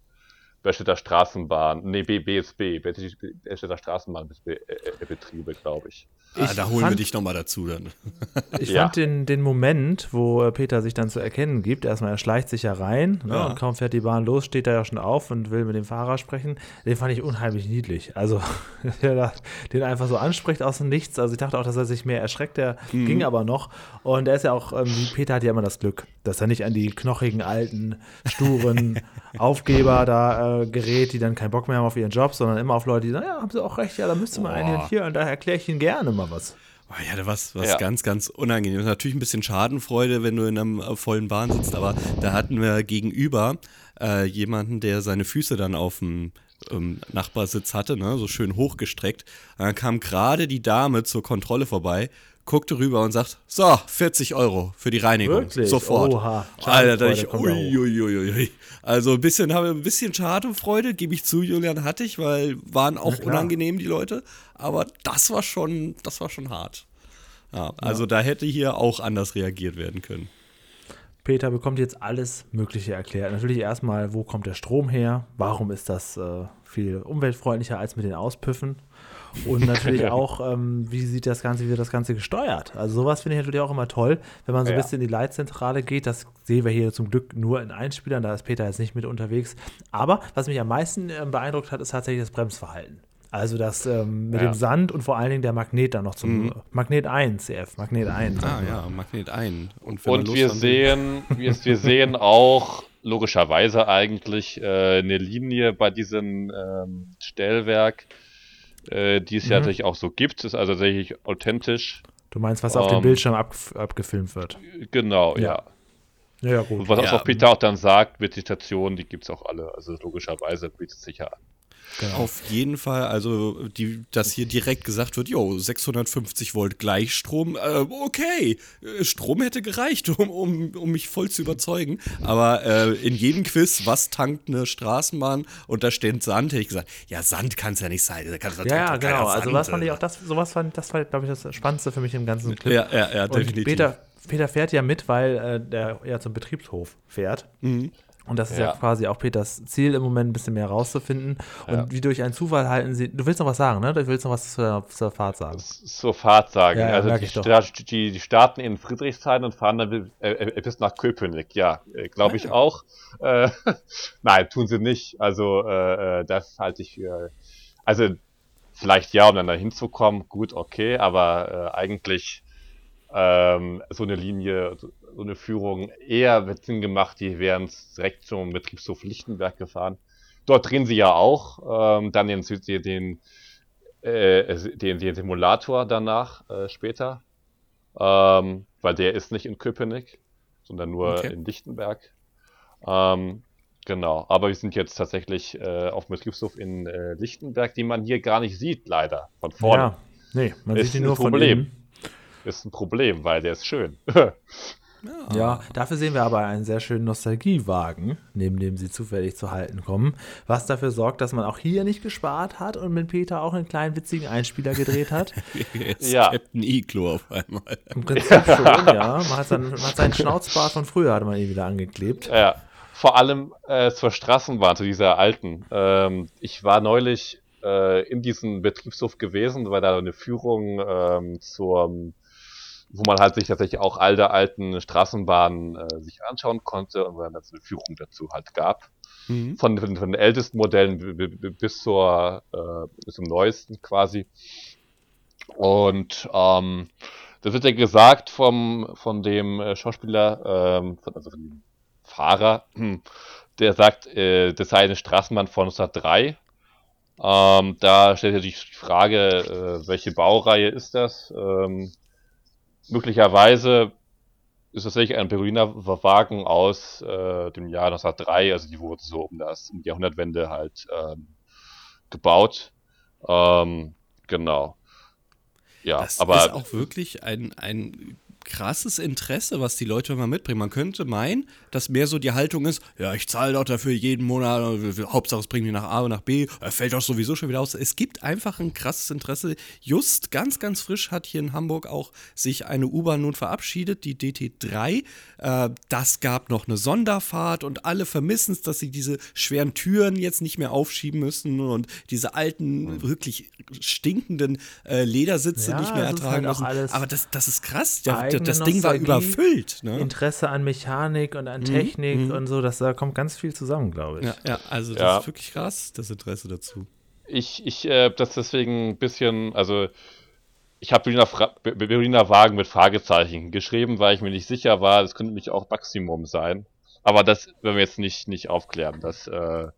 Berstädter Straßenbahn, nee, B- BSB, Berstädter Straßenbahnbetriebe, glaube ich. Ah, Ich da holen wir fand- dich nochmal dazu dann. <laughs> Ich Ja. fand den, den Moment, wo äh, Peter sich dann zu erkennen gibt, erstmal er schleicht sich ja rein ne, Ja. und kaum fährt die Bahn los, steht er ja schon auf und will mit dem Fahrer sprechen. Den fand ich unheimlich niedlich. Also, <laughs> der da den einfach so anspricht aus dem Nichts. Also ich dachte auch, dass er sich mehr erschreckt, der Mhm. ging aber noch. Und er ist ja auch, ähm, Peter hat ja immer das Glück, dass er nicht an die knochigen, alten, sturen <laughs> Aufgeber da äh, gerät, die dann keinen Bock mehr haben auf ihren Job, sondern immer auf Leute, die sagen, ja, haben sie auch recht, ja, da müsste man einen Boah. hier und da erkläre ich ihnen gerne mal was. Oh, ja, da was, was Ja. ganz, ganz unangenehm. Natürlich ein bisschen Schadenfreude, wenn du in einem äh, vollen Bahn sitzt, aber da hatten wir gegenüber äh, jemanden, der seine Füße dann auf dem ähm, Nachbarsitz hatte, ne, so schön hochgestreckt. Und dann kam gerade die Dame zur Kontrolle vorbei, guckte rüber und sagt, so, 40 Euro für die Reinigung. Wirklich? Sofort. Oha. Alter, da ich, uiuiuiui. Also ein bisschen, habe ein bisschen Schadenfreude, gebe ich zu, Julian, hatte ich, weil waren auch unangenehm die Leute. Aber das war schon, das war schon hart. Ja, also da hätte hier auch anders reagiert werden können. Peter bekommt jetzt alles Mögliche erklärt. Natürlich erstmal, wo kommt der Strom her? Warum ist das äh, viel umweltfreundlicher als mit den Auspüffen? Und natürlich <laughs> auch, ähm, wie sieht das Ganze, wie wird das Ganze gesteuert? Also sowas finde ich natürlich auch immer toll, wenn man so ein Ja. bisschen in die Leitzentrale geht. Das sehen wir hier zum Glück nur in Einspielern, da ist Peter jetzt nicht mit unterwegs. Aber was mich am meisten ähm, beeindruckt hat, ist tatsächlich das Bremsverhalten. Also das ähm, mit Ja. dem Sand und vor allen Dingen der Magnet dann noch zum Magnet 1, CF, Magnet 1. Ah ja, Magnet ein. Und, wenn man Und wir sehen, wir, wir <laughs> sehen auch logischerweise eigentlich äh, eine Linie bei diesem ähm, Stellwerk, äh, die es ja Mhm. tatsächlich auch so gibt. Ist also tatsächlich authentisch. Du meinst, was auf dem Ähm, Bildschirm ab, abgefilmt wird? Genau, Ja. ja. Ja, ja, gut. Und was Ja. auch Peter auch dann sagt, mit den Stationen, die gibt es auch alle. Also logischerweise bietet es sich ja an. Genau. Auf jeden Fall, also die, dass hier direkt gesagt wird, jo, 650 Volt Gleichstrom, äh, okay, äh, Strom hätte gereicht, <laughs> um, um, um mich voll zu überzeugen. Aber äh, in jedem Quiz, was tankt eine Straßenbahn und da steht Sand, hätte ich gesagt, ja, Sand kann es ja nicht sein. Da kann, da Ja, genau. Also Sand, was fand ich auch, das, sowas fand, das war, glaube ich, das Spannendste für mich im ganzen Clip. Ja, ja, ja, definitiv. Peter, Peter fährt ja mit, weil äh, der ja zum Betriebshof fährt. Mhm. Und das ist ja. Ja. quasi auch Peters Ziel im Moment, ein bisschen mehr rauszufinden. Und Ja. wie durch einen Zufall halten sie. Du willst noch was sagen, ne? Du willst noch was zur, zur Fahrt sagen. Zur Fahrt sagen. Ja, also die, die, die starten in Friedrichshain und fahren dann äh, äh, bis nach Köpenick. Ja, glaube ich auch. Äh, <laughs> nein, tun sie nicht. Also äh, äh, das halte ich für. Also vielleicht ja, um dann da hinzukommen, gut, okay, aber äh, eigentlich ähm, so eine Linie, so eine Führung eher wird Sinn gemacht, die wären direkt zum Betriebshof Lichtenberg gefahren. Dort drehen sie ja auch, ähm, dann den, den, den äh, den, den Simulator danach äh, später, ähm, weil der ist nicht in Köpenick, sondern nur Okay. in Lichtenberg. Ähm, genau, aber wir sind jetzt tatsächlich äh, auf dem Betriebshof in äh, Lichtenberg, die man hier gar nicht sieht, leider, von vorne. Ja. Nee, man Ist sieht ihn ein nur von Problem. innen. Ist ein Problem, weil der ist schön. <laughs> Ja, dafür sehen wir aber einen sehr schönen Nostalgiewagen, neben dem sie zufällig zu halten kommen, was dafür sorgt, dass man auch hier nicht gespart hat und mit Peter auch einen kleinen witzigen Einspieler gedreht hat. <laughs> Jetzt Ja. Captain Iglo auf einmal. Im Prinzip <laughs> schon, ja. Man hat, seinen, man hat seinen Schnauzbart von früher, hatte man ihn wieder angeklebt. Ja, vor allem äh, zur Straßenbahn, zu dieser alten. Ähm, ich war neulich äh, in diesem Betriebshof gewesen, weil da eine Führung ähm, zur, wo man halt sich tatsächlich auch alte alten Straßenbahnen äh, sich anschauen konnte und wo dann eine Führung dazu halt gab. Mhm. Von, von, von den ältesten Modellen bis zur äh, bis zum neuesten quasi. Und ähm, das wird ja gesagt vom, von dem äh, Schauspieler, ähm, von, also von dem Fahrer, <clears throat> der sagt, äh, das sei eine Straßenbahn von 1903. Ähm, da stellt sich die Frage, äh, welche Baureihe ist das? Ähm, möglicherweise ist das tatsächlich ein Berliner Wagen aus äh, dem Jahr 1903, also die wurde so um das um die Jahrhundertwende halt ähm, gebaut. Ähm, genau. Ja, das aber ist auch wirklich ein, ein krasses Interesse, was die Leute immer mitbringen. Man könnte meinen, dass mehr so die Haltung ist, ja, ich zahle doch dafür jeden Monat, Hauptsache es bringt mich nach A und nach B, er fällt doch sowieso schon wieder aus. Es gibt einfach ein krasses Interesse. Just ganz, ganz frisch hat hier in Hamburg auch sich eine U-Bahn nun verabschiedet, die DT3. Äh, das gab noch eine Sonderfahrt und alle vermissen es, dass sie diese schweren Türen jetzt nicht mehr aufschieben müssen und diese alten, mhm. wirklich stinkenden äh, Ledersitze ja, nicht mehr ertragen halt müssen. Aber das, das ist krass. Ja, das Ding war überfüllt. Ne? Interesse an Mechanik und an mhm, Technik mhm. und so, das, da kommt ganz viel zusammen, glaube ich. Ja, ja also das ja. ist wirklich krass, das Interesse dazu. Ich, ich äh, das deswegen ein bisschen, also ich habe Berliner, Berliner Wagen mit Fragezeichen geschrieben, weil ich mir nicht sicher war, das könnte nämlich auch Maximum sein. Aber das werden wir jetzt nicht, nicht aufklären. Das äh,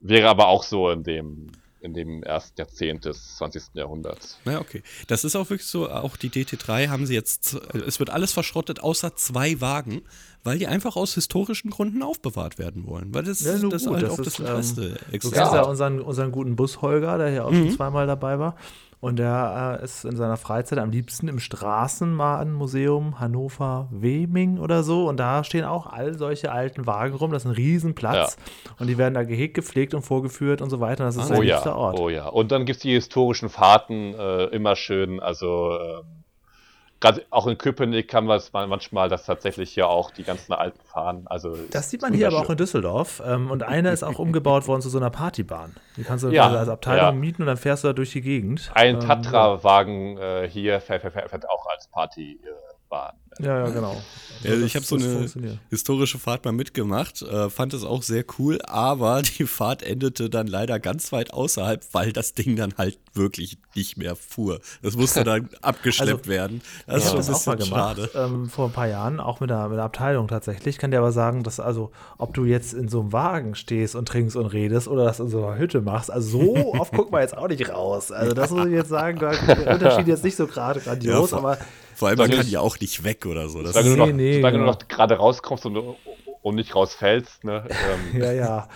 wäre aber auch so in dem in dem ersten Jahrzehnt des 20. Jahrhunderts. Na, okay. Das ist auch wirklich so, auch die DT3 haben sie jetzt, es wird alles verschrottet, außer zwei Wagen, weil die einfach aus historischen Gründen aufbewahrt werden wollen. Weil das, ja, das, das ist halt auch das Interesse. Ähm, du kennst ja unseren, unseren guten Bus Holger, der hier auch mhm. schon zweimal dabei war. Und er äh, ist in seiner Freizeit am liebsten im Straßenbahnmuseum Hannover-Weming oder so. Und da stehen auch all solche alten Wagen rum. Das ist ein Riesenplatz. Ja. Und die werden da gehegt, gepflegt und vorgeführt und so weiter. Und das ist ah, sein oh liebster ja, Ort. Oh ja. Und dann gibt es die historischen Fahrten äh, immer schön. Also. Ähm gerade auch in Köpenick kann man es manchmal, dass tatsächlich ja auch die ganzen alten fahren. Also das sieht man hier aber auch in Düsseldorf. Ähm, und einer ist auch umgebaut worden zu so einer Partybahn. Die kannst du ja, als Abteilung ja. mieten und dann fährst du da durch die Gegend. Ein ähm, Tatra-Wagen äh, hier fährt, fährt, fährt, auch als Partybahn. Ja, ja, genau. Also ja, ich habe so eine historische Fahrt mal mitgemacht, äh, fand es auch sehr cool, aber <laughs> die Fahrt endete dann leider ganz weit außerhalb, weil das Ding dann halt wirklich nicht mehr fuhr. Das musste <laughs> dann abgeschleppt also, werden. Das ja, ist schon ein bisschen auch mal schade. Ähm, vor ein paar Jahren, auch mit der, mit der Abteilung tatsächlich. Ich kann dir aber sagen, dass also, ob du jetzt in so einem Wagen stehst und trinkst und redest oder das in so einer Hütte machst, also so <laughs> oft guckt man jetzt auch nicht raus. Also das muss ich jetzt sagen, der Unterschied jetzt nicht so gerade grandios, ja, aber vor allem, man kann ja auch nicht weg oder so. Das solange du noch, nee, solange genau. du noch gerade rauskommst und und nicht rausfällst. Ne? Ähm. <laughs> ja, ja.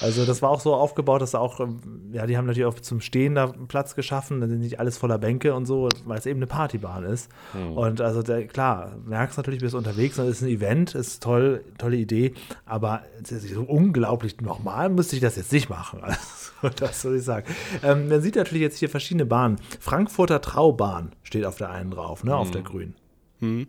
Also das war auch so aufgebaut, dass auch, ähm, ja, die haben natürlich auch zum Stehen da Platz geschaffen, dann sind nicht alles voller Bänke und so, weil es eben eine Partybahn ist. Hm. Und also der, klar, merkst natürlich, bist unterwegs, das ist ein Event, ist toll, tolle Idee, aber so unglaublich normal müsste ich das jetzt nicht machen. <laughs> Also, das soll ich sagen. Ähm, man sieht natürlich jetzt hier verschiedene Bahnen. Frankfurter Traubahn steht auf der einen drauf, ne, hm. auf der grünen. Hm.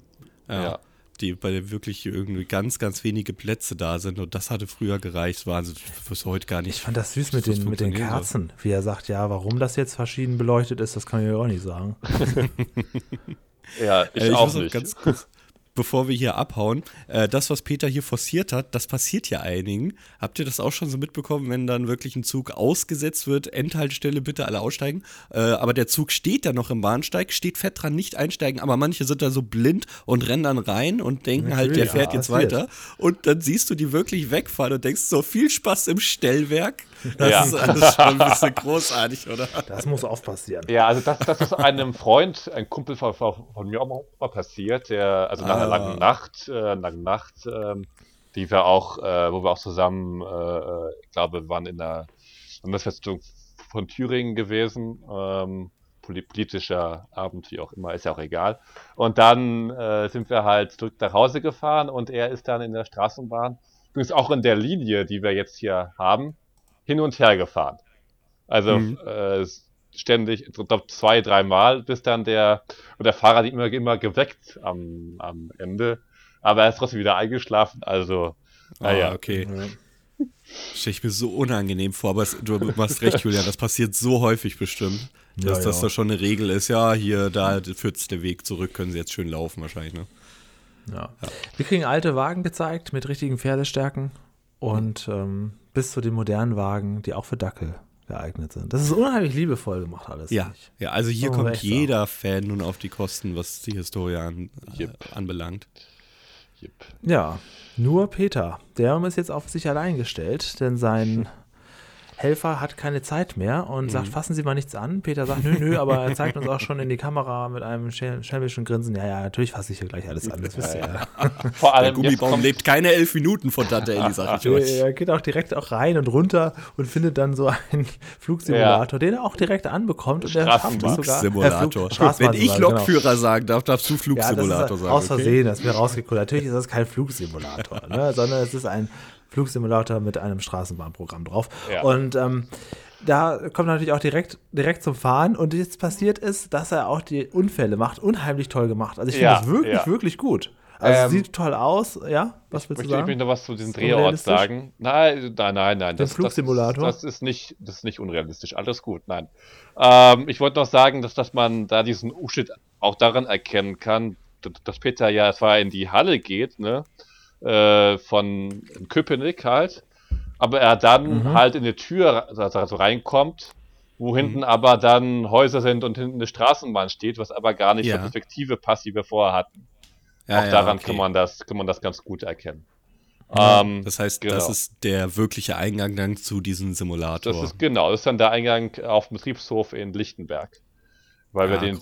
ja. ja die bei wirklich irgendwie ganz, ganz wenige Plätze da sind. Und das hatte früher gereicht. Wahnsinn, fürs heute gar nicht. Ich fand das süß mit den, mit den Kerzen, wie er sagt, ja, warum das jetzt verschieden beleuchtet ist, das kann ich ja auch nicht sagen. <laughs> ja, ich, äh, ich auch nicht. Ganz kurz, bevor wir hier abhauen, äh, das, was Peter hier forciert hat, das passiert ja einigen. Habt ihr das auch schon so mitbekommen, wenn dann wirklich ein Zug ausgesetzt wird, Endhaltestelle, bitte alle aussteigen, äh, aber der Zug steht da noch im Bahnsteig, steht fett dran, nicht einsteigen, aber manche sind da so blind und rennen dann rein und denken Natürlich, halt, der fährt ja, jetzt weiter. Und dann siehst du die wirklich wegfahren und denkst so, viel Spaß im Stellwerk. Das ja. ist alles schon ein bisschen großartig, oder? Das muss oft passieren. Ja, also das, das ist einem Freund, ein Kumpel von, von mir auch mal passiert, der, also nach ah. Einer langen Nacht, äh, langen Nacht, ähm, die wir auch, äh, wo wir auch zusammen, äh, äh ich glaube, waren in der Landesfestung von Thüringen gewesen, ähm, politischer Abend, wie auch immer, ist ja auch egal. Und dann äh, sind wir halt zurück nach Hause gefahren und er ist dann in der Straßenbahn, übrigens auch in der Linie, die wir jetzt hier haben, hin und her gefahren. Also mhm. äh, ständig, ich glaube zwei, dreimal, bis dann der, und der Fahrer hat immer, immer geweckt am, am Ende. Aber er ist trotzdem wieder eingeschlafen, also, naja. Ah, okay. Stelle ich mir so unangenehm vor, aber es, du hast recht, Julian, das passiert so häufig bestimmt, dass ja, das da schon eine Regel ist. Ja, hier, da führt der Weg zurück, können sie jetzt schön laufen wahrscheinlich, ne? Ja. ja. Wir kriegen alte Wagen gezeigt mit richtigen Pferdestärken und ähm, bis zu den modernen Wagen, die auch für Dackel geeignet sind. Das ist unheimlich liebevoll gemacht alles. Ja, ja, also hier man kommt jeder Fan nun auf die Kosten, was die Historie an, äh, Yep. anbelangt. Jep. Ja, nur Peter. Der ist jetzt auf sich allein gestellt, denn sein <laughs> Helfer hat keine Zeit mehr und sagt, Mhm. fassen Sie mal nichts an. Peter sagt, nö, nö, <laughs> aber er zeigt uns auch schon in die Kamera mit einem schelm- schelmischen Grinsen. Ja, ja, natürlich fasse ich hier gleich alles an. Das wisst ihr ja. <laughs> Vor Der allem jetzt Gummibaum lebt keine elf Minuten von Tante Elli, sag ich euch. <laughs> Er geht auch direkt auch rein und runter und findet dann so einen Flugsimulator, den er auch direkt anbekommt. Und er schafft es sogar. Flugsimulator. Äh, Flug- Wenn ich genau. Lokführer sagen darf, darfst du Ja, das Flugsimulator ist sagen. aus okay? Versehen, das ist mir rausgekommen. Natürlich ist das kein Flugsimulator, ne, sondern es ist ein Flugsimulator mit einem Straßenbahnprogramm drauf. Ja. Und ähm, da kommt natürlich auch direkt, direkt zum Fahren. Und jetzt passiert ist, dass er auch die Unfälle macht. Unheimlich toll gemacht. Also ich finde Ja, das wirklich, ja. wirklich gut. Also Ähm, sieht toll aus. Ja, was willst du Möchte ich sagen? mich noch was zu diesem Drehort sagen? Nein, nein, nein, nein. Den Flugsimulator? Das, das, ist nicht, das ist nicht unrealistisch. Alles gut, nein. Ähm, ich wollte noch sagen, dass, dass man da diesen Umschnitt auch daran erkennen kann, dass, dass Peter ja zwar in die Halle geht, ne, äh, von Köpenick halt, aber er dann Mhm. halt in die Tür also reinkommt, wo hinten aber dann Häuser sind und hinten eine Straßenbahn steht, was aber gar nicht Ja. zur Perspektive passt, die wir vorher hatten. Ja, auch ja, daran okay. kann man das, kann man das ganz gut erkennen. Ja, Ähm, das heißt, genau. das ist der wirkliche Eingang dann zu diesem Simulator. Das ist genau, das ist dann der Eingang auf dem Betriebshof in Lichtenberg. Weil wir Ah, den,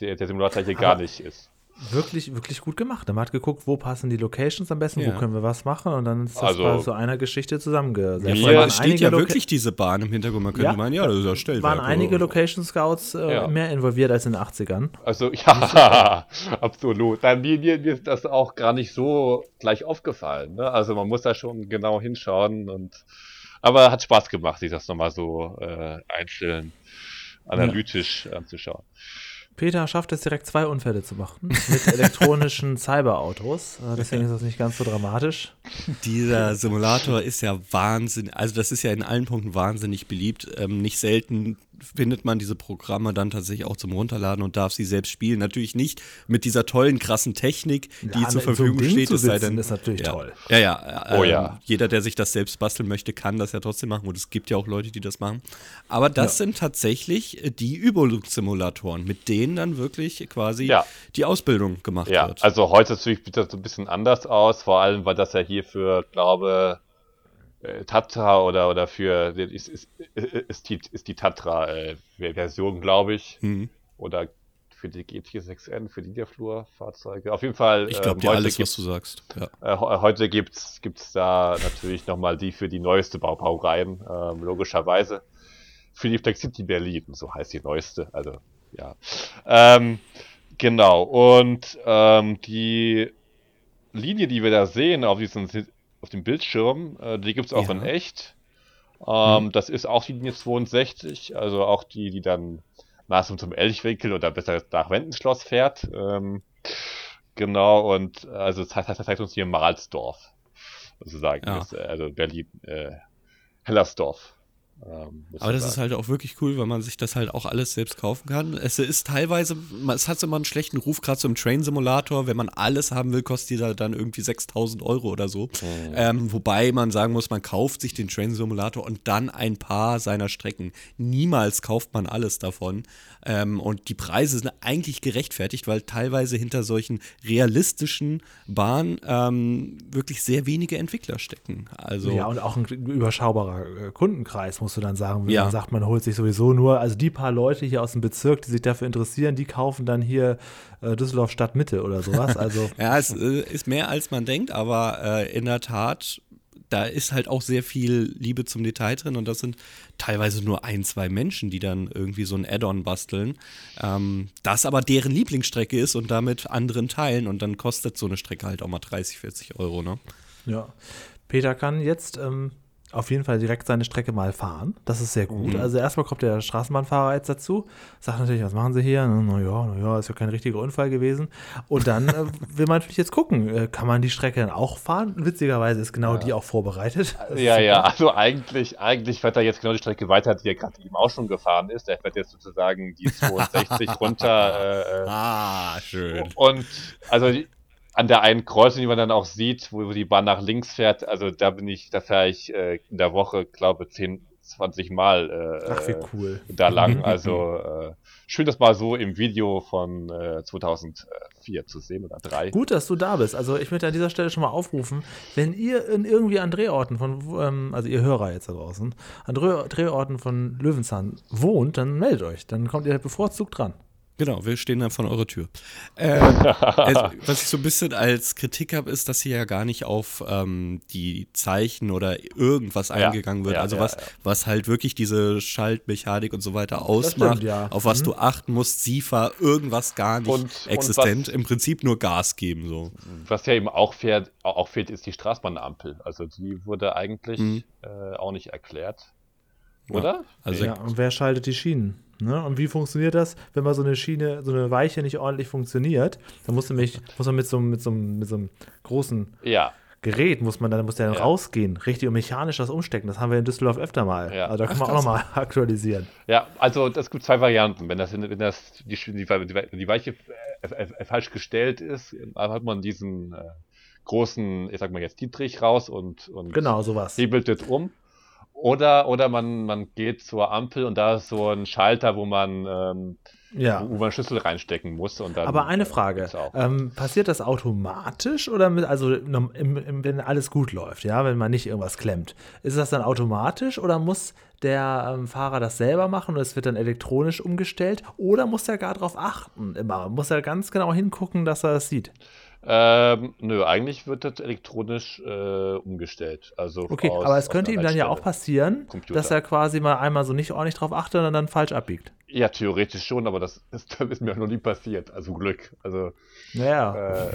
der, der Simulator hier Aber- gar nicht ist. Wirklich, wirklich gut gemacht. Man hat geguckt, wo passen die Locations am besten, Ja. wo können wir was machen und dann ist das Also- bei so einer Geschichte zusammengesetzt. Ja, es steht ja Loca- wirklich diese Bahn im Hintergrund. Man könnte Ja. meinen, ja, das ist ja Stellwerk. waren einige Location Scouts äh, Ja. mehr involviert als in den 80ern. Also, <laughs> ja, <laughs> absolut. Nein, mir, mir, ist das auch gar nicht so gleich aufgefallen. Ne? Also man muss da schon genau hinschauen und aber hat Spaß gemacht, sich das nochmal so äh, einzeln analytisch anzuschauen. Peter schafft es direkt zwei Unfälle zu machen mit elektronischen <laughs> Cyberautos. Äh, Deswegen ist das nicht ganz so dramatisch. Dieser Simulator ist ja wahnsinnig, also das ist ja in allen Punkten wahnsinnig beliebt. Ähm, nicht selten findet man diese Programme dann tatsächlich auch zum Runterladen und darf sie selbst spielen. Natürlich nicht mit dieser tollen, krassen Technik, die Ja, zur so Verfügung Ding steht. zu sitzen, denn, ist natürlich ja. toll. Ja, ja. Oh ähm, ja. Jeder, der sich das selbst basteln möchte, kann das ja trotzdem machen. Und es gibt ja auch Leute, die das machen. Aber das sind tatsächlich äh, die Übungssimulatoren, mit denen dann wirklich quasi Ja. die Ausbildung gemacht Ja, wird. also heute sieht das so ein bisschen anders aus, vor allem weil das ja hier für, glaube äh, Tatra oder oder für ist, ist, ist, die, ist die Tatra äh, Version, glaube ich, Mhm. oder für die GT6N, für die Niederflurfahrzeuge. Auf jeden Fall. Ich glaube ähm, dir alles, was du sagst. Ja. Äh, he- heute gibt's gibt's da natürlich nochmal die für die neueste Bau Baureihen, ähm, logischerweise. Für die Flex City Berlin, so heißt die neueste, also ja. Ähm, genau, und ähm, die Linie, die wir da sehen auf diesem auf dem Bildschirm, äh, die gibt's auch Ja. in echt. Ähm, Das ist auch die Linie 62, also auch die, die dann nach zum zum Elchwinkel oder besser nach Wendenschloss fährt. Ähm, genau, und also das heißt, das zeigt uns hier Mahlsdorf, sozusagen. Ja. Das, äh, also Berlin, äh, Hellersdorf. Ähm, Aber das ist sozusagen. halt auch wirklich cool, weil man sich das halt auch alles selbst kaufen kann. Es ist teilweise, es hat immer einen schlechten Ruf, gerade so im Train Simulator. Wenn man alles haben will, kostet die da dann irgendwie 6000 Euro oder so. Mhm. Ähm, wobei man sagen muss, man kauft sich den Train Simulator und dann ein paar seiner Strecken. Niemals kauft man alles davon. Ähm, und die Preise sind eigentlich gerechtfertigt, weil teilweise hinter solchen realistischen Bahnen ähm, wirklich sehr wenige Entwickler stecken. Also Ja, und auch ein überschaubarer äh, Kundenkreis, musst du dann sagen. Wenn Ja. man sagt, man holt sich sowieso nur, also die paar Leute hier aus dem Bezirk, die sich dafür interessieren, die kaufen dann hier äh, Düsseldorf Stadtmitte oder sowas. Also <laughs> Ja, es äh, ist mehr als man denkt, aber äh, in der Tat, da ist halt auch sehr viel Liebe zum Detail drin und das sind teilweise nur ein, zwei Menschen, die dann irgendwie so ein Add-on basteln, ähm, das aber deren Lieblingsstrecke ist und damit anderen teilen und dann kostet so eine Strecke halt auch mal 30, 40 Euro, ne? Ja. Peter kann jetzt ähm, auf jeden Fall direkt seine Strecke mal fahren. Das ist sehr gut. Mhm. Also erstmal kommt der Straßenbahnfahrer jetzt dazu, sagt natürlich, was machen Sie hier? Naja, naja, ist ja kein richtiger Unfall gewesen. Und dann äh, <laughs> will man natürlich jetzt gucken, äh, kann man die Strecke dann auch fahren? Witzigerweise ist genau die auch vorbereitet. Das Ja, ja, also eigentlich, eigentlich fährt er jetzt genau die Strecke weiter, die er gerade eben auch schon gefahren ist. Er fährt jetzt sozusagen die <laughs> 62 runter. Äh, äh, Ah, schön. und also die, an der einen Kreuzung, die man dann auch sieht, wo, die Bahn nach links fährt, also da bin ich, da fahre ich äh, in der Woche, glaube 10, 20 Mal äh, Ach, wie cool. da lang. <laughs> Also äh, schön, das mal so im Video von äh, 2004 zu sehen oder 3. Gut, dass du da bist. Also ich möchte an dieser Stelle schon mal aufrufen, wenn ihr in irgendwie an Drehorten von, ähm, also ihr Hörer jetzt da draußen, an Dreh Drehorten von Löwenzahn wohnt, dann meldet euch. Dann kommt ihr bevorzugt dran. Genau, wir stehen dann vor eurer Tür. <laughs> Äh, also, was ich so ein bisschen als Kritik habe, ist, dass hier ja gar nicht auf ähm, die Zeichen oder irgendwas Ja, eingegangen wird. ja, also ja, was, ja. was halt wirklich diese Schaltmechanik und so weiter ausmacht, stimmt, ja. auf was Mhm. du achten musst, SIFA, irgendwas gar nicht Und- und existent. was- Im Prinzip nur Gas geben. So. Was ja eben auch fehlt, auch fehlt, ist die Straßenbahnampel. Also die wurde eigentlich Mhm. äh, auch nicht erklärt. Oder? Also Ja, und wer schaltet die Schienen? Ne? Und wie funktioniert das, wenn mal so eine Schiene, so eine Weiche nicht ordentlich funktioniert? Dann muss, nämlich, muss man mit so, einem- mit, so, mit so einem großen Ja. Gerät, muss man dann, muss der dann Ja. rausgehen, richtig und mechanisch das umstecken. Das haben wir in Düsseldorf öfter mal. Ja. Also da kann man auch nochmal <laughs> aktualisieren. Ja, also es gibt zwei Varianten. Wenn das, wenn das die, die, die, Weiche falsch gestellt ist, dann hat man diesen äh, großen, ich sag mal jetzt Dietrich raus und, und Genau, sowas. hebelt es um. Oder, oder man, man geht zur Ampel und da ist so ein Schalter, wo man, ähm, Ja. wo man Schlüssel reinstecken muss. Und dann, Aber eine äh, Frage, ähm, passiert das automatisch oder mit, also im, im, wenn alles gut läuft, ja, wenn man nicht irgendwas klemmt? Ist das dann automatisch oder muss der ähm, Fahrer das selber machen und es wird dann elektronisch umgestellt? Oder muss er gar darauf achten immer? Muss er ganz genau hingucken, dass er das sieht? Ähm, nö, eigentlich wird das elektronisch äh, umgestellt. Also Okay, aus- aber es könnte ihm dann ja auch passieren, Computer. dass er quasi mal einmal so nicht ordentlich drauf achtet und dann falsch abbiegt. Ja, theoretisch schon, aber das <laughs> ist, das ist mir auch noch nie passiert. Also Glück. Also Naja, äh,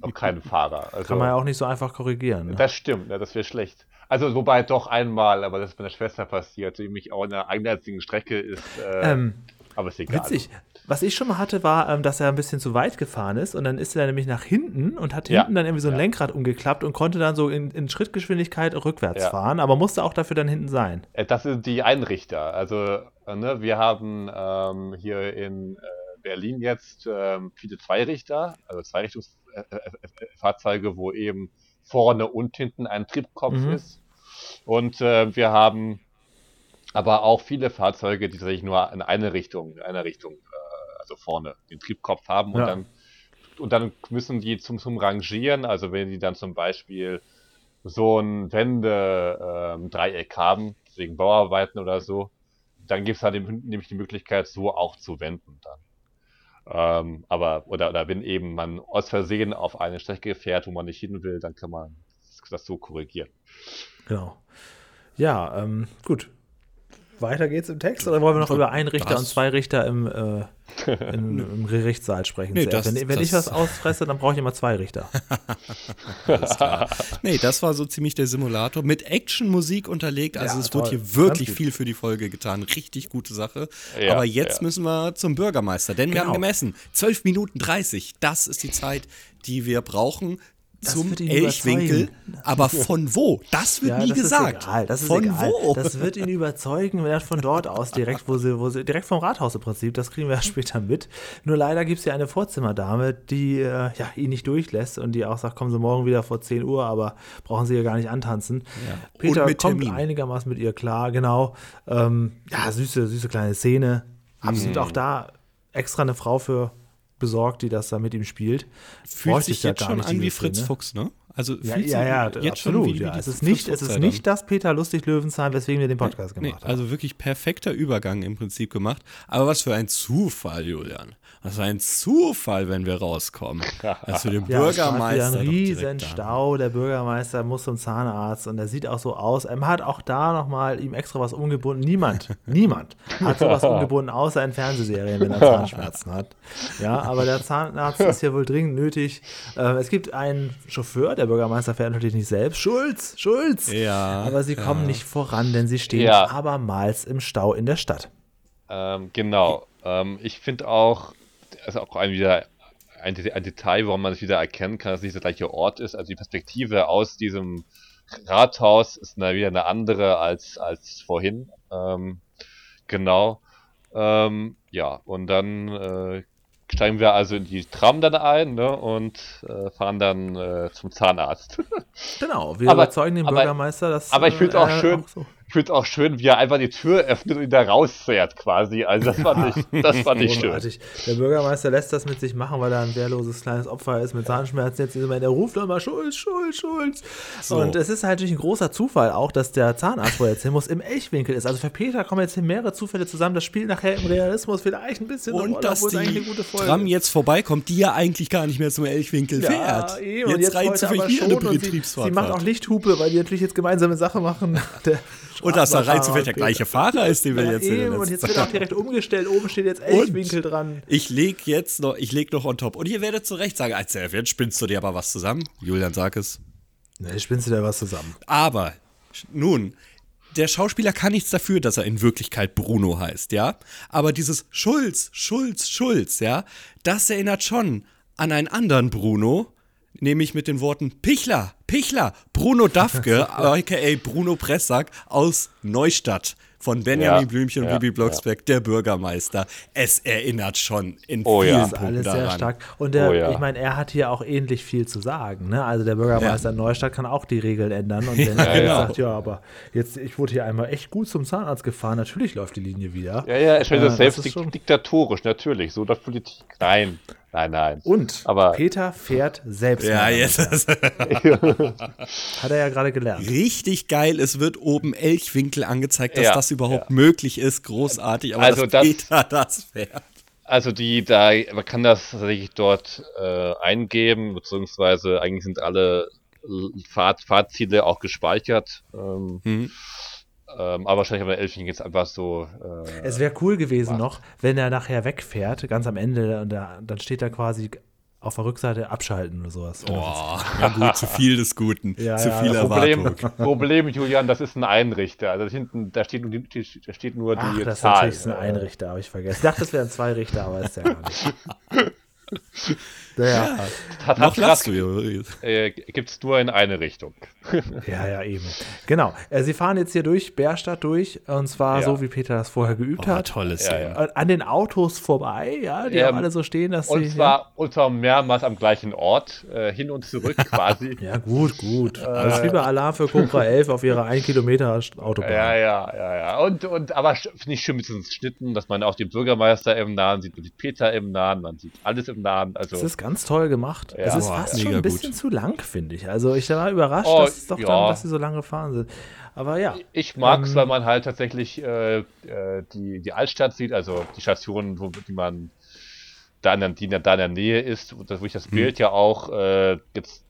auch kein Fahrer. <laughs> Also, kann man ja auch nicht so einfach korrigieren. Ne? Das stimmt, ja, das wäre schlecht. Also wobei doch einmal, aber das ist meiner Schwester passiert, die mich auch in einer eigenartigen Strecke ist. Äh, Ähm, aber ist egal. Witzig. Was ich schon mal hatte, war, ähm, dass er ein bisschen zu weit gefahren ist und dann ist er nämlich nach hinten und hat Ja. hinten dann irgendwie so ein Ja. Lenkrad umgeklappt und konnte dann so in, in Schrittgeschwindigkeit rückwärts Ja. fahren, aber musste auch dafür dann hinten sein. Äh, Das sind die Einrichter. Also äh, ne, wir haben ähm, hier in äh, Berlin jetzt ähm, viele Zweirichter, also Zweirichtungsfahrzeuge, wo eben vorne und hinten ein Triebkopf Mhm. ist. Und äh, wir haben aber auch viele Fahrzeuge, die tatsächlich nur in eine Richtung, in eine Richtung, also vorne den Triebkopf haben und Ja. dann und dann müssen die zum, zum Rangieren, also wenn die dann zum Beispiel so ein Wende-Dreieck haben, wegen Bauarbeiten oder so, dann gibt es halt nämlich die Möglichkeit, so auch zu wenden dann. Ähm, aber, oder, oder wenn eben man aus Versehen auf eine Strecke fährt, wo man nicht hin will, dann kann man das so korrigieren. Genau. Ja, ähm, gut. Weiter geht's im Text oder wollen wir noch über einen Richter das- und zwei Richter im, äh, <laughs> in, im Gerichtssaal sprechen? Nee, das- wenn wenn ich das- was ausfresse, dann brauche ich immer zwei Richter. <laughs> Alles klar. Nee, das war so ziemlich der Simulator. Mit Actionmusik unterlegt. Also Ja, es wurde toll. hier wirklich viel für die Folge getan. Richtig gute Sache. Ja, Aber jetzt ja. müssen wir zum Bürgermeister, denn wir Genau. haben gemessen. 12 Minuten 30. Das ist die Zeit, die wir brauchen. Das zum Elchwinkel. überzeugen. Aber <laughs> von wo? Das wird Ja, nie das gesagt. Von wo? Das wird ihn überzeugen, wenn er von dort aus, direkt, wo sie, wo sie, direkt vom Rathaus im Prinzip, das kriegen wir ja später mit. Nur leider gibt es ja eine Vorzimmerdame, die äh, ja, ihn nicht durchlässt und die auch sagt, kommen Sie morgen wieder vor 10 Uhr, aber brauchen Sie hier gar nicht antanzen. Peter Und mit kommt Termin. einigermaßen mit ihr klar, genau. Ähm, ja, süße, süße kleine Szene. Absolut Mhm. auch da extra eine Frau für besorgt, die das da mit ihm spielt. Fühlt Bräuchte sich ja jetzt schon an wie Fritz Szene. Fuchs, ne? Also Ja, fühlt ja, ja, sich jetzt absolut. schon wie, ja. Es ist nicht, es ist nicht das Peter Lustig Löwenzahn, weswegen wir den Podcast Nee, gemacht haben. also wirklich perfekter Übergang im Prinzip gemacht. Aber was für ein Zufall, Julian. Was für ein Zufall, wenn wir rauskommen. Dass <laughs> wir den Ja, es war Bürgermeister. ein riesen. Stau. Der Bürgermeister muss zum Zahnarzt und der sieht auch so aus. Er hat auch da nochmal ihm extra was umgebunden. Niemand, <laughs> niemand hat sowas <laughs> umgebunden, außer in Fernsehserien, wenn er Zahnschmerzen hat. Ja, aber der Zahnarzt ist hier wohl dringend nötig. Äh, es gibt einen Chauffeur, der Bürgermeister fährt natürlich nicht selbst. Schulz, Schulz. Ja, Aber sie kommen nicht voran, denn sie stehen Ja. abermals im Stau in der Stadt. Ähm, genau. Ähm, ich finde auch, also auch ein, wieder ein, ein Detail, woran man es wieder erkennen kann, dass es nicht der gleiche Ort ist. Also die Perspektive aus diesem Rathaus ist na, wieder eine andere als, als vorhin. Ähm, genau. Ähm, ja, und dann äh, steigen wir also in die Tram dann ein ne, und äh, fahren dann äh, zum Zahnarzt. <laughs> Genau, wir Aber- überzeugen den aber- Bürgermeister, dass. aber ich find's auch äh, schön- so- ich finde es auch schön, wie er einfach die Tür öffnet und wieder rausfährt quasi. Also das fand ich, das <laughs> fand ich schön. Der Bürgermeister lässt das mit sich machen, weil er ein wehrloses kleines Opfer ist mit Zahnschmerzen. Jetzt ist er, der ruft nochmal Schulz, Schulz, Schulz. So. Und es ist halt natürlich ein großer Zufall auch, dass der Zahnarzt, wo er jetzt hin muss, im Elchwinkel ist. Also für Peter kommen jetzt hier mehrere Zufälle zusammen. Das spielt nachher im Realismus vielleicht ein bisschen Und Rolle, dass die gute Folge Tram jetzt vorbeikommt, die ja eigentlich gar nicht mehr zum Elchwinkel fährt. eben. Und Jetzt, rein heute zufällig wieder eine und sie, Betriebsfahrt. sie macht auch Lichthupe, weil die natürlich jetzt gemeinsame Sache machen. Der <laughs> und dass da rein zufällig der und gleiche Fahrer ist, den wir Ja, jetzt eben, und letzten jetzt wird <laughs> auch direkt umgestellt. Oben steht jetzt Und Elchwinkel dran. Ich leg jetzt noch, ich leg noch on top. Und ihr werdet zu Recht sagen, als jetzt spinnst du dir aber was zusammen. Julian, sag es. Ne, spinnst du da was zusammen. Aber, nun, der Schauspieler kann nichts dafür, dass er in Wirklichkeit Bruno heißt, ja? Aber dieses Schulz, Schulz, Schulz, ja, das erinnert schon an einen anderen Bruno, nämlich mit den Worten Pichler, Pichler, Bruno Dafke, <laughs> aka Bruno Pressack aus Neustadt. Von Benjamin Ja, Blümchen und ja, Bibi Blocksberg, der Bürgermeister. Es erinnert schon in Oh ja. vielen Das ist Das ist Punkten alles daran. sehr stark. Und der, Oh ja. ich meine, er hat hier auch ähnlich viel zu sagen. Ne? Also der Bürgermeister in Neustadt kann auch die Regeln ändern. Und <laughs> wenn er genau. sagt, ja, aber jetzt, ich wurde hier einmal echt gut zum Zahnarzt gefahren, natürlich läuft die Linie wieder. Ja, ja, er stellt Äh, das selbst das ist dik- schon- diktatorisch, natürlich. So läuft Politik. Nein, nein, nein. Und Aber- Peter fährt selbst. Ja, jetzt ist <laughs> Hat er ja gerade gelernt. richtig geil. Es wird oben Elchwinkel angezeigt, dass Ja, das überhaupt ja. möglich ist. Großartig. Aber Also dass das- Peter <laughs> das fährt. Also die, da, man kann das tatsächlich dort äh, eingeben, beziehungsweise eigentlich sind alle Fahrt, Fahrziele auch gespeichert. Ähm, Mhm. Ähm, aber wahrscheinlich haben wir Elfchen jetzt einfach so. Äh, Es wäre cool gewesen noch, wenn er nachher wegfährt, ganz am Ende, und da, dann steht da quasi auf der Rückseite abschalten oder sowas. Boah, <laughs> ja gut, zu viel des Guten. Ja, zu ja, viel Problem, Erwartung. <laughs> Problem, Julian, das ist ein Einrichter. Also hinten, da steht nur die, die- da steht nur Ach, die das ist Zahl. natürlich ein Einrichter, habe ich vergessen. Ich dachte, das wären zwei Richter, aber ist ja <laughs> gar nicht. Naja, Hat, Noch hat du. äh, gibt's nur in eine Richtung. <laughs> ja, ja, eben. Genau. Äh, Sie fahren jetzt hier durch Bärstadt durch, und zwar Ja. so, wie Peter das vorher geübt Oh, hat. tolle Ja, ja. Äh, An den Autos vorbei, ja, die Ähm, haben alle so stehen, dass Und sie. zwar unter mehrmals am gleichen Ort, äh, hin und zurück <laughs> quasi. Ja, gut, gut. Das ist wie bei Alarm für Cobra 11 auf ihrer 1 Kilometer Autobahn. Ja, ja, ja, ja. Und, und aber finde ich schön mit diesen Schnitten, dass man auch den Bürgermeister im Nahen sieht, man sieht Peter im Nahen, man sieht alles im Nahen. Also, Das ist ganz toll gemacht. Ja. es ist fast schon ein gut. bisschen zu lang, finde ich. Also ich war überrascht, Oh, dass es ja. dann, dass sie so lange gefahren sind. Aber ja. ich mag's, Ähm, weil man halt tatsächlich äh, äh, die, die Altstadt sieht, also die Stationen, wo die man da in, der- die da in der Nähe ist, wo ich das Bild ja auch äh, jetzt,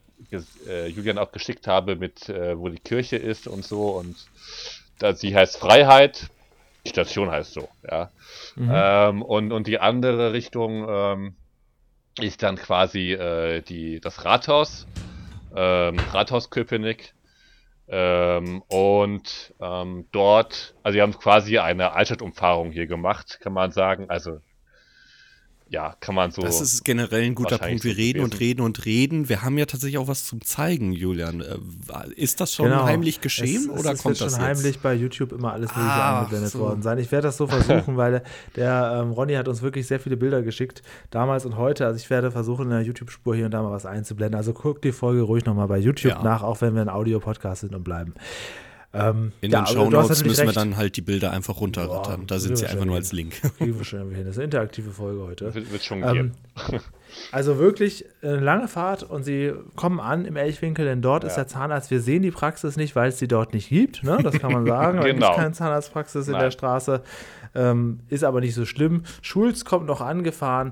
äh, Julian auch geschickt habe, mit äh, wo die Kirche ist und so und da sie heißt Freiheit, die Station heißt so, ja. Ähm, und, und die andere Richtung ähm, ist dann quasi äh, die, das Rathaus, ähm, Rathaus Köpenick. Ähm, und ähm, dort, also wir haben quasi eine Altstadtumfahrung hier gemacht, kann man sagen. Also ja, kann man so. Das ist generell ein guter Punkt. Wir reden und reden und reden. Wir haben ja tatsächlich auch was zum Zeigen, Julian. Äh, Ist das schon Genau. heimlich geschehen es, oder es, kommt es wird das schon jetzt? heimlich bei YouTube immer alles mögliche Ah, angeblendet so. worden sein. Ich werde das so versuchen, <laughs> weil der ähm, Ronny hat uns wirklich sehr viele Bilder geschickt, damals und heute. Also ich werde versuchen, in der YouTube-Spur hier und da mal was einzublenden. Also guckt die Folge ruhig nochmal bei YouTube Ja. nach, auch wenn wir ein Audio-Podcast sind und bleiben. Ähm, In ja, den hast Shownotes müssen wir recht. dann halt die Bilder einfach runterrattern. Boah, da sind sie wir einfach nur als Link. Kriegen wir schon hin. Das ist eine interaktive Folge heute. wird, wird schon Ähm, gehen. <laughs> Also wirklich eine lange Fahrt und sie kommen an im Elchwinkel, denn dort ist der Zahnarzt. Wir sehen die Praxis nicht, weil es sie dort nicht gibt. Ne? Das kann man sagen. <laughs> Es Genau. gibt keine Zahnarztpraxis in Nein. der Straße. Ähm, ist aber nicht so schlimm. Schulz kommt noch angefahren.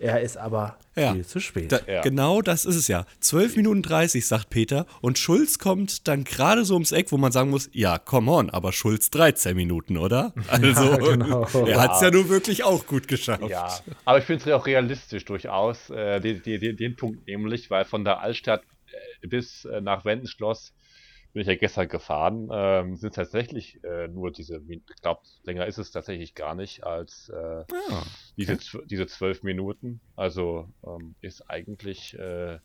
Er ist aber Ja. viel zu spät. Da, Ja. Genau das ist es ja. 12 Minuten 30, sagt Peter. Und Schulz kommt dann gerade so ums Eck, wo man sagen muss, ja, come on, aber Schulz 13 Minuten, oder? <laughs> Also, genau. er hat es ja nur wirklich auch gut geschafft. Ja, aber ich finde es auch realistisch durchaus, äh, den, den, den Punkt nämlich, weil von der Altstadt äh, bis äh, nach Wendenschloss bin ich ja gestern gefahren, ähm, sind tatsächlich äh, nur diese, ich glaube, länger ist es tatsächlich gar nicht als äh, Ah, diese, zw- diese zwölf Minuten. Also ähm, ist eigentlich, äh,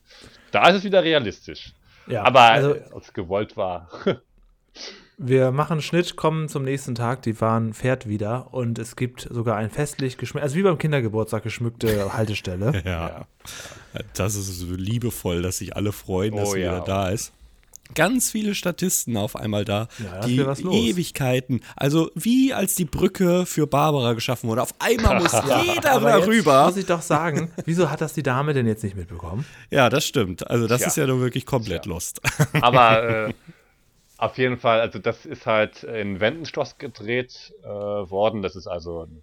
da ist es wieder realistisch. ja, Aber also äh, als gewollt war. <laughs> wir machen einen Schnitt, kommen zum nächsten Tag. Die Bahn fährt wieder und es gibt sogar ein festlich geschmückt, also wie beim Kindergeburtstag geschmückte <laughs> Haltestelle. ja. Das ist so liebevoll, dass sich alle freuen, dass Oh sie ja. wieder da ist. Ganz viele Statisten auf einmal da. Ja, die ist was los. Ewigkeiten. Also wie als die Brücke für Barbara geschaffen wurde. Auf einmal <laughs> muss jeder Aber darüber. muss ich doch sagen, wieso hat das die Dame denn jetzt nicht mitbekommen? Ja, das stimmt. Also das Tja. ist ja nun wirklich komplett lost. Aber <laughs> äh, auf jeden Fall, also das ist halt in Wendenschloss gedreht äh, worden. Das ist also ein,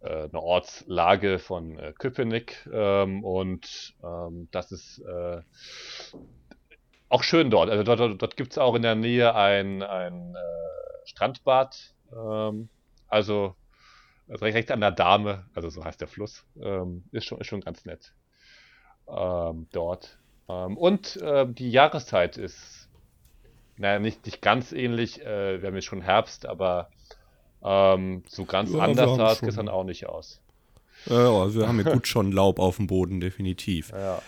äh, eine Ortslage von äh, Köpenick. Ähm, und ähm, das ist äh, auch schön dort. Also dort, dort, dort gibt es auch in der Nähe ein, ein äh, Strandbad. Ähm, also direkt direkt an der Dame, also so heißt der Fluss. Ähm, ist, schon, ist schon ganz nett ähm, dort. Ähm, und ähm, die Jahreszeit ist, naja, nicht, nicht ganz ähnlich. Äh, wir haben jetzt schon Herbst, aber ähm, so ganz Ja, anders sah es gestern auch nicht aus. Ja, also wir haben ja <laughs> gut schon Laub auf dem Boden, definitiv. Ja.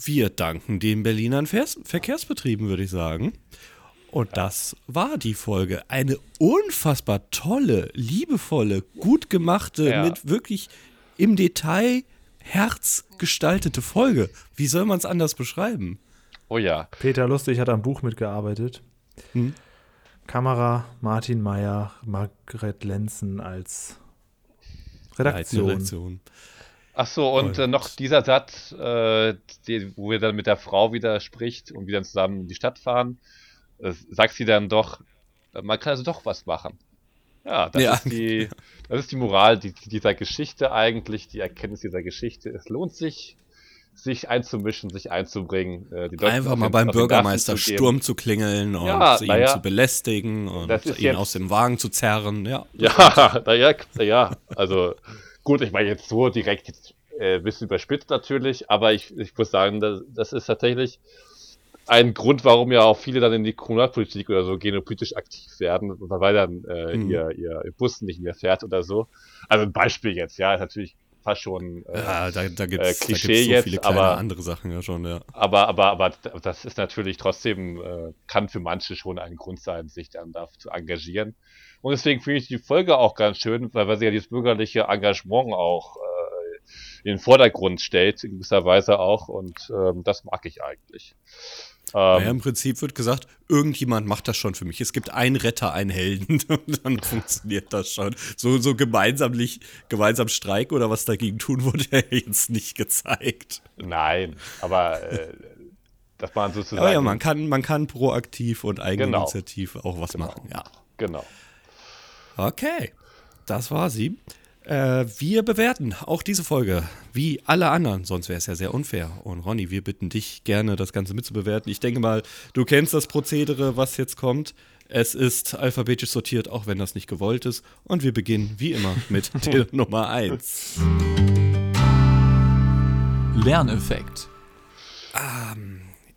Wir danken den Berlinern Vers Verkehrsbetrieben, würde ich sagen. Und das war die Folge. Eine unfassbar tolle, liebevolle, gut gemachte, Ja. mit wirklich im Detail herzgestaltete Folge. Wie soll man es anders beschreiben? Oh ja. Peter Lustig hat am Buch mitgearbeitet. Hm. Kamera Martin Meyer, Margret Lenzen als Redaktion. Redaktion. Ach so, und, Und- äh, noch dieser Satz, äh, die, wo er dann mit der Frau wieder spricht und wir dann zusammen in die Stadt fahren, äh, sagt sie dann doch, äh, man kann also doch was machen. Ja, das, Ja. Ist, die, das ist die Moral die, dieser Geschichte eigentlich, die Erkenntnis dieser Geschichte. Es lohnt sich, sich einzumischen, sich einzubringen. Äh, Einfach mal beim Bürgermeister zu. Sturm zu klingeln und Ja, ihn ja. zu belästigen und ihn jetzt- aus dem Wagen zu zerren. Ja, <laughs> Ja, naja, ja, also gut, ich meine jetzt so direkt jetzt äh, ein bisschen überspitzt natürlich, aber ich, ich muss sagen, das, das ist tatsächlich ein Grund, warum ja auch viele dann in die Kommunalpolitik oder so gehen und politisch aktiv werden, weil dann äh, Mhm. ihr, ihr Bus nicht mehr fährt oder so. Also ein Beispiel jetzt, ja, ist natürlich fast schon äh, Ja, da, da gibt es Äh, Klischee so jetzt, viele kleine aber- andere Sachen ja schon, ja. Aber, aber, aber das ist natürlich trotzdem, äh, kann für manche schon ein Grund sein, sich dann da zu engagieren. Und deswegen finde ich die Folge auch ganz schön, weil, weil sie ja dieses bürgerliche Engagement auch äh, in den Vordergrund stellt, in gewisser Weise auch. Und ähm, das mag ich eigentlich. Ähm, Naja, im Prinzip wird gesagt, irgendjemand macht das schon für mich. Es gibt einen Retter, einen Helden <laughs> und dann funktioniert das schon. So, so gemeinsamlich, gemeinsam Streik oder was dagegen tun, wurde ja <laughs> jetzt nicht gezeigt. Nein, aber äh, dass man sozusagen. Aber ja, man kann, man kann proaktiv und eigeninitiativ auch was machen. Ja. Genau. Okay, das war sie. Äh, wir bewerten auch diese Folge wie alle anderen, sonst wäre es ja sehr unfair. Und Ronny, wir bitten dich gerne, das Ganze mitzubewerten. Ich denke mal, du kennst das Prozedere, was jetzt kommt. Es ist alphabetisch sortiert, auch wenn das nicht gewollt ist. Und wir beginnen wie immer mit <laughs> der Nummer 1. Lerneffekt.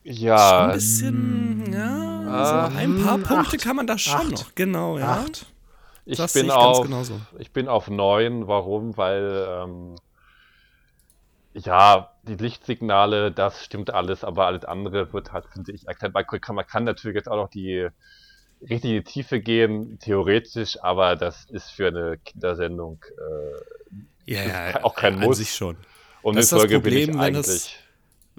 Ja, Ein bisschen, ja, so ein paar Punkte kann man da schon Acht. noch. Genau, ja. Acht. Ich das bin ich auf. Ich bin auf neun. Warum? Weil ähm, ja die Lichtsignale, das stimmt alles, aber alles andere wird halt, finde ich, erkennbar. Man kann, natürlich jetzt auch noch die richtig in die Tiefe gehen, theoretisch, aber das ist für eine Kindersendung äh, Ja, ja, auch kein an Muss. sich schon. und Das ist das Folge bin ich Problem, wenn das- eigentlich.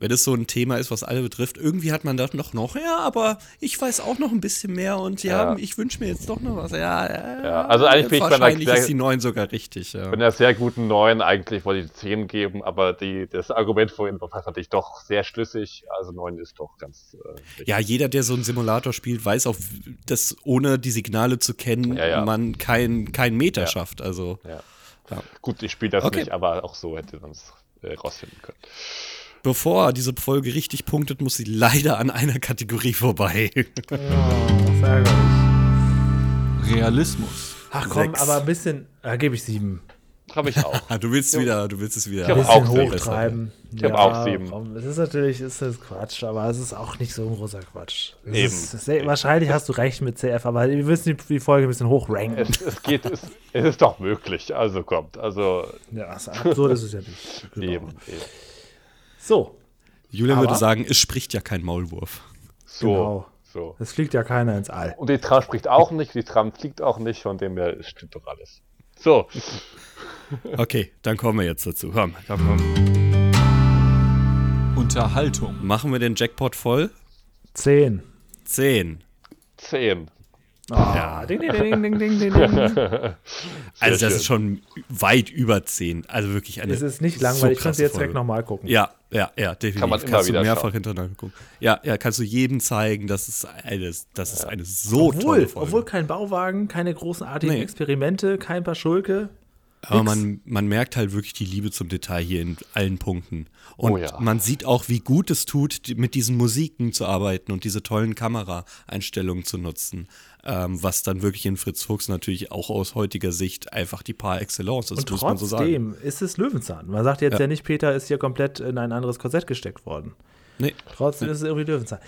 Wenn es so ein Thema ist, was alle betrifft, irgendwie hat man da noch, noch, ja, aber ich weiß auch noch ein bisschen mehr und ja, Ja. ich wünsche mir jetzt doch noch was. Ja, ja, Ja, also eigentlich bin ich bei einer- wahrscheinlich ist die 9 sogar richtig. Ja. Bei einer sehr guten neun eigentlich wollte ich die 10 geben, aber die, das Argument vorhin war natürlich doch sehr schlüssig. Also neun ist doch ganz äh, ja, jeder, der so einen Simulator spielt, weiß auch, dass ohne die Signale zu kennen, Ja, man keinen kein Meter schafft. Also. Gut, ich spiele das Okay. nicht, aber auch so hätte man es äh, rausfinden können. Bevor diese Folge richtig punktet, muss sie leider an einer Kategorie vorbei. Oh, ärgerlich. Realismus. Ach komm, Sechs. aber ein bisschen, da gebe ich sieben. Habe ich auch. <laughs> Du willst wieder, du willst es wieder. Ich hab Ein auch hochtreiben. Ich hab auch sieben. Komm, es ist natürlich, ist das Quatsch, aber es ist auch nicht so ein großer Quatsch. Es Eben. Ist, ist, wahrscheinlich hast du recht mit CF, aber wir müssen die, die Folge ein bisschen hochranken. Es, es geht, es, es ist doch möglich. Also kommt. Also Ja, so absurd ist es ja nicht. Genau. eben, eben. So, Julian Aber- würde sagen, es spricht ja kein Maulwurf. So. Genau. so. es fliegt ja keiner ins All. Und die Tram spricht auch nicht, die Tram fliegt auch nicht, von dem her stimmt doch alles. So, <laughs> Okay, dann kommen wir jetzt dazu. Komm, komm, komm. Unterhaltung. Machen wir den Jackpot voll? Zehn. Zehn. Zehn. Ah, ding, ding, ding, ding, ding, ding, ding. <laughs> Also das schön. ist schon weit über zehn. Also wirklich eine Es ist nicht so langweilig. Ich kann sie jetzt Folge. direkt nochmal gucken. Ja, ja, ja, definitiv. Kann man immer kannst du wieder mehrfach schauen. hintereinander gucken. Ja, ja, kannst du jedem zeigen, dass es eine, das ist eine so Obwohl, tolle Folge. obwohl kein Bauwagen, keine großartigen Nee. Experimente, kein paar Schulke. Aber man, man merkt halt wirklich die Liebe zum Detail hier in allen Punkten. Und Oh ja. man sieht auch, wie gut es tut, mit diesen Musiken zu arbeiten und diese tollen Kameraeinstellungen zu nutzen. Ähm, was dann wirklich in Fritz Fuchs natürlich auch aus heutiger Sicht einfach die par excellence ist, Und muss man so sagen. trotzdem ist es Löwenzahn. Man sagt jetzt ja. Ja. nicht, Peter ist hier komplett in ein anderes Korsett gesteckt worden. Nee, Trotzdem ist es irgendwie Löwenzahn.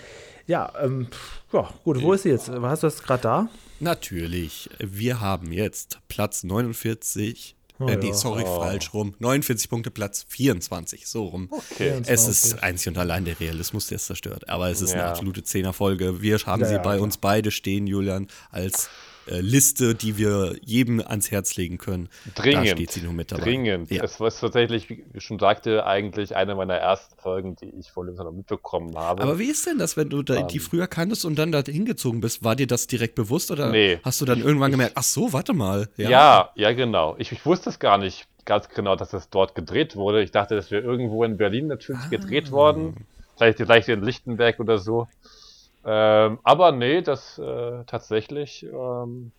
Ja, ähm, ja, gut, wo ist sie jetzt? Hast du das gerade da? natürlich. Wir haben jetzt Platz 49. Oh äh, nee, ja. sorry, falsch rum. 49 Punkte, Platz 24, so rum. Okay. Es ist einzig und allein der Realismus, der es zerstört. Aber es ist eine Ja. absolute Zehnerfolge. Wir haben Ja, sie ja, bei klar. uns beide stehen, Julian, als äh, Liste, die wir jedem ans Herz legen können. Dringend. Da steht sie nur mit dabei. Dringend. Ja. Es war tatsächlich, wie ich schon sagte, eigentlich eine meiner ersten Folgen, die ich von Löwenzahn mitbekommen habe. Aber wie ist denn das, wenn du da, die Ähm. früher kanntest und dann da hingezogen bist? War dir das direkt bewusst oder Nee. hast du dann irgendwann gemerkt, ach so, warte mal. Ja, ja, genau. Ich, ich wusste es gar nicht ganz genau, dass es dort gedreht wurde. Ich dachte, das wäre irgendwo in Berlin natürlich gedreht worden. Vielleicht, vielleicht in Lichtenberg oder so. Ähm, aber nee, das äh, tatsächlich ähm,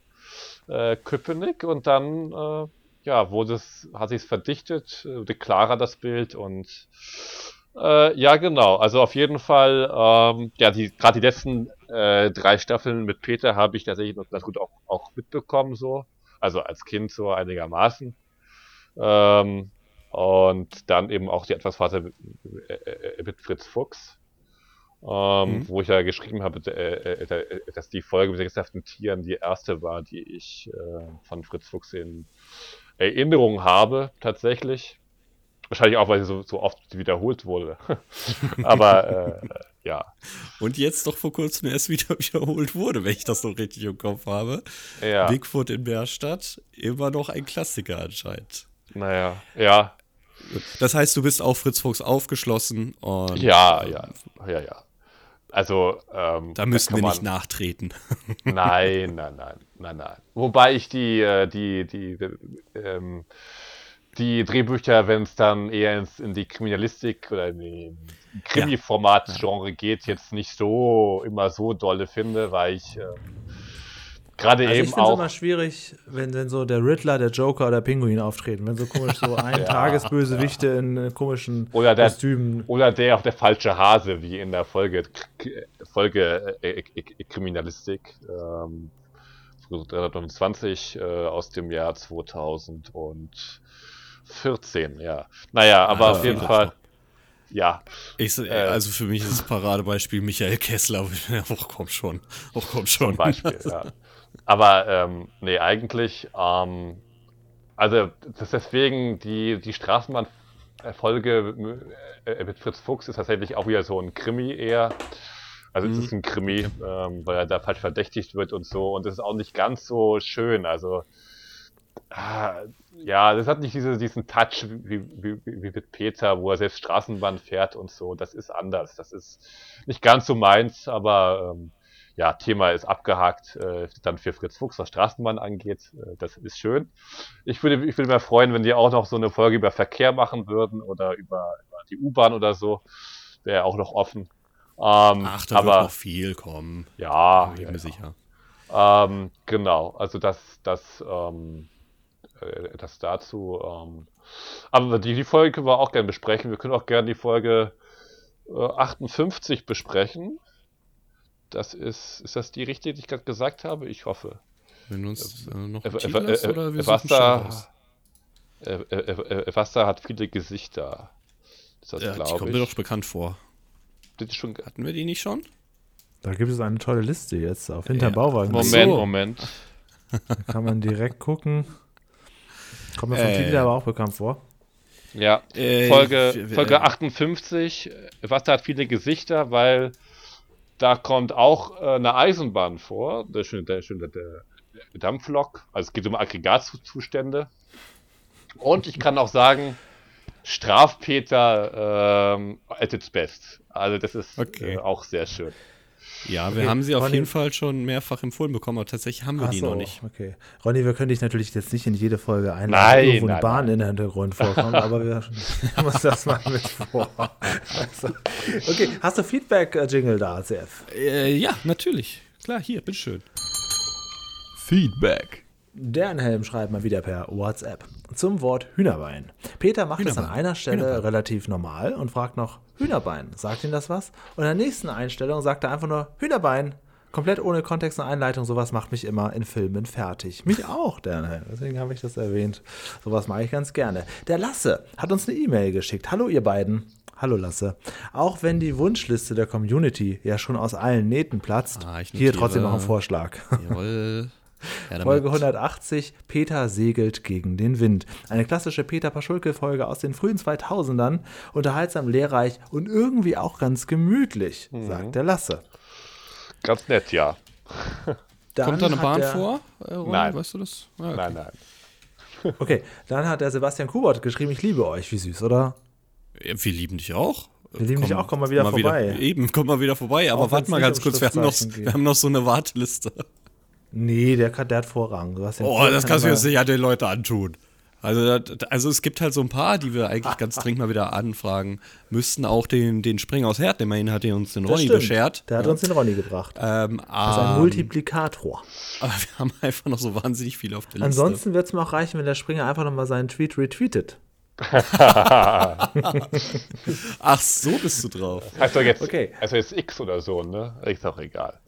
äh, Köpenick und dann äh, ja, wurde es, hat sich verdichtet, äh, wurde klarer das Bild und äh, ja, genau. Also auf jeden Fall, ähm, ja, die gerade die letzten äh, drei Staffeln mit Peter habe ich tatsächlich noch ganz gut auch, auch mitbekommen, so. Also als Kind so einigermaßen. Ähm, und dann eben auch die Etwasphase mit, äh, mit Fritz Fuchs. Ähm, Mhm. Wo ich ja geschrieben habe, äh, äh, äh, dass die Folge mit den gesafften Tieren die erste war, die ich äh, von Fritz Fuchs in Erinnerung habe, tatsächlich. Wahrscheinlich auch, weil sie so, so oft wiederholt wurde. <laughs> Aber äh, ja. Und jetzt doch vor kurzem erst wieder <laughs> wiederholt wurde, wenn ich das noch richtig im Kopf habe. Ja. Bigfoot in Bärstadt, immer noch ein Klassiker anscheinend. Naja, ja. Das heißt, du bist auf Fritz Fuchs aufgeschlossen und Ja, ähm, ja, ja, ja. Also, ähm, da müssen kann wir nicht nachtreten. <laughs> Nein, nein, nein, nein, nein. Wobei ich die, äh, die, die, ähm, die Drehbücher, wenn es dann eher ins, in die Kriminalistik oder in die Krimi-Format-Genre geht, jetzt nicht so immer so dolle finde, weil ich äh, gerade Also ich eben finde es auch. immer schwierig, wenn dann so der Riddler, der Joker oder Pinguin auftreten. Wenn so komisch so ein <laughs> Tagesbösewichte in äh, komischen Oder der- Kostümen. Oder der auch der falsche Hase, wie in der Folge, Folge äh, äh, Kriminalistik. Ähm, 329 äh, aus dem Jahr 2014, ja. Naja, aber Ah, auf jeden ja. Fall, ja. Ich, Äh. also für mich ist das Paradebeispiel Michael Kessler. Oh, komm schon. Oh, komm schon. Zum Beispiel, ja. <laughs> Aber ähm, nee, eigentlich, ähm, also das ist deswegen die, die Straßenbahnfolge äh, mit Fritz Fuchs ist tatsächlich auch wieder so ein Krimi eher. Also es ist ein Krimi, ähm, weil er da falsch verdächtigt wird und so. Und das ist auch nicht ganz so schön. Also ah, ja, das hat nicht diese, diesen Touch wie, wie, wie wie mit Peter, wo er selbst Straßenbahn fährt und so. Das ist anders. Das ist nicht ganz so meins, aber ähm, ja, Thema ist abgehakt, äh, dann für Fritz Fuchs, was Straßenbahn angeht. Äh, das ist schön. Ich würde, ich würde mir freuen, wenn die auch noch so eine Folge über Verkehr machen würden oder über, über die U-Bahn oder so. Wäre auch noch offen. Ähm, Ach, da aber wird noch viel kommen. ja, Bin ja, mir ja. sicher. Ähm, genau, also das, das, ähm, äh, das dazu. Ähm, aber die, die Folge können wir auch gerne besprechen. Wir können auch gerne die Folge äh, 58 besprechen. Das ist, ist das die richtige, die ich gerade gesagt habe? Ich hoffe. Wenn du uns äh, noch Äh, einen äh, Titel hast, äh, oder wir äh. Äh, äh, äh, äh, Wasser hat viele Gesichter. Ist das, Ja, die glaube kommt ich. mir doch bekannt vor. Das ist schon, Hatten wir die nicht schon? Da gibt es eine tolle Liste jetzt auf hinterm Ja. Bauwagen. Moment, so. Moment. Da kann man direkt gucken. Kommt mir vom Äh. Titel aber auch bekannt vor. Ja, Äh, Folge, Folge 58, äh, Wasser hat viele Gesichter, weil da kommt auch äh, eine Eisenbahn vor, der schöne, der schöne der, der Dampflok, also es geht um Aggregatzustände. Und ich kann auch sagen, Strafpeter ähm, at its best. Also das ist Okay. äh, auch sehr schön. Ja, wir Okay, haben sie auf Ronny- jeden Fall schon mehrfach empfohlen bekommen, aber tatsächlich haben wir die so, noch nicht. Okay. Ronny, wir können dich natürlich jetzt nicht in jede Folge einladen, Nein, wo irgendwo eine nein, Bahn nein. in der Hintergrund vorkommt, aber wir <laughs> haben uns das mal mit vor. Also, okay, hast du Feedback-Jingle da, CF? Äh, ja, natürlich. Klar, hier, bitteschön. Feedback. Dernhelm schreibt mal wieder per WhatsApp zum Wort Hühnerbein. Peter macht es an Hühnerbein. einer Stelle Hühnerbein. relativ normal und fragt noch Hühnerbein. Sagt ihm das was? Und in der nächsten Einstellung sagt er einfach nur Hühnerbein. Komplett ohne Kontext und Einleitung. Sowas macht mich immer in Filmen fertig. Mich auch, Dernhelm. Deswegen habe ich das erwähnt. Sowas mache ich ganz gerne. Der Lasse hat uns eine E-Mail geschickt. Hallo, ihr beiden. Hallo Lasse. Auch wenn die Wunschliste der Community ja schon aus allen Nähten platzt, Ah, hier trotzdem noch ein Vorschlag. Jawohl. Ja, Folge 180, Peter segelt gegen den Wind. Eine klassische Peter Paschulke-Folge aus den frühen 2000ern, unterhaltsam, lehrreich und irgendwie auch ganz gemütlich, Mhm. sagt der Lasse. Ganz nett, ja. Dann Kommt da eine Bahn der, vor? Äh, Nein. Weißt du das? Ah, okay. Nein, nein. <laughs> Okay, dann hat der Sebastian Kubert geschrieben, ich liebe euch. Wie süß, oder? Ja, Wir lieben dich auch. Wir lieben dich auch, komm mal wieder vorbei. eben, komm mal wieder vorbei. Aber warte mal ganz kurz, wir haben, noch, wir haben noch so eine Warteliste. Nee, der, kann, der hat Vorrang. Oh, das kann kannst du jetzt nicht an den Leuten antun. Also, also es gibt halt so ein paar, die wir eigentlich ganz dringend mal wieder anfragen müssten. Auch den, den Spring aus Herd, immerhin hat er uns den Das Ronny stimmt. beschert. Der hat Ja. uns den Ronny gebracht. ähm, Das ist ein Multiplikator. aber <laughs> wir haben einfach noch so wahnsinnig viel auf der Liste. Ansonsten wird es mir auch reichen, wenn der Springer einfach nochmal seinen Tweet retweetet. <laughs> Ach, so bist du drauf. Doch jetzt, Okay. also jetzt X oder so, ne? Ist auch egal.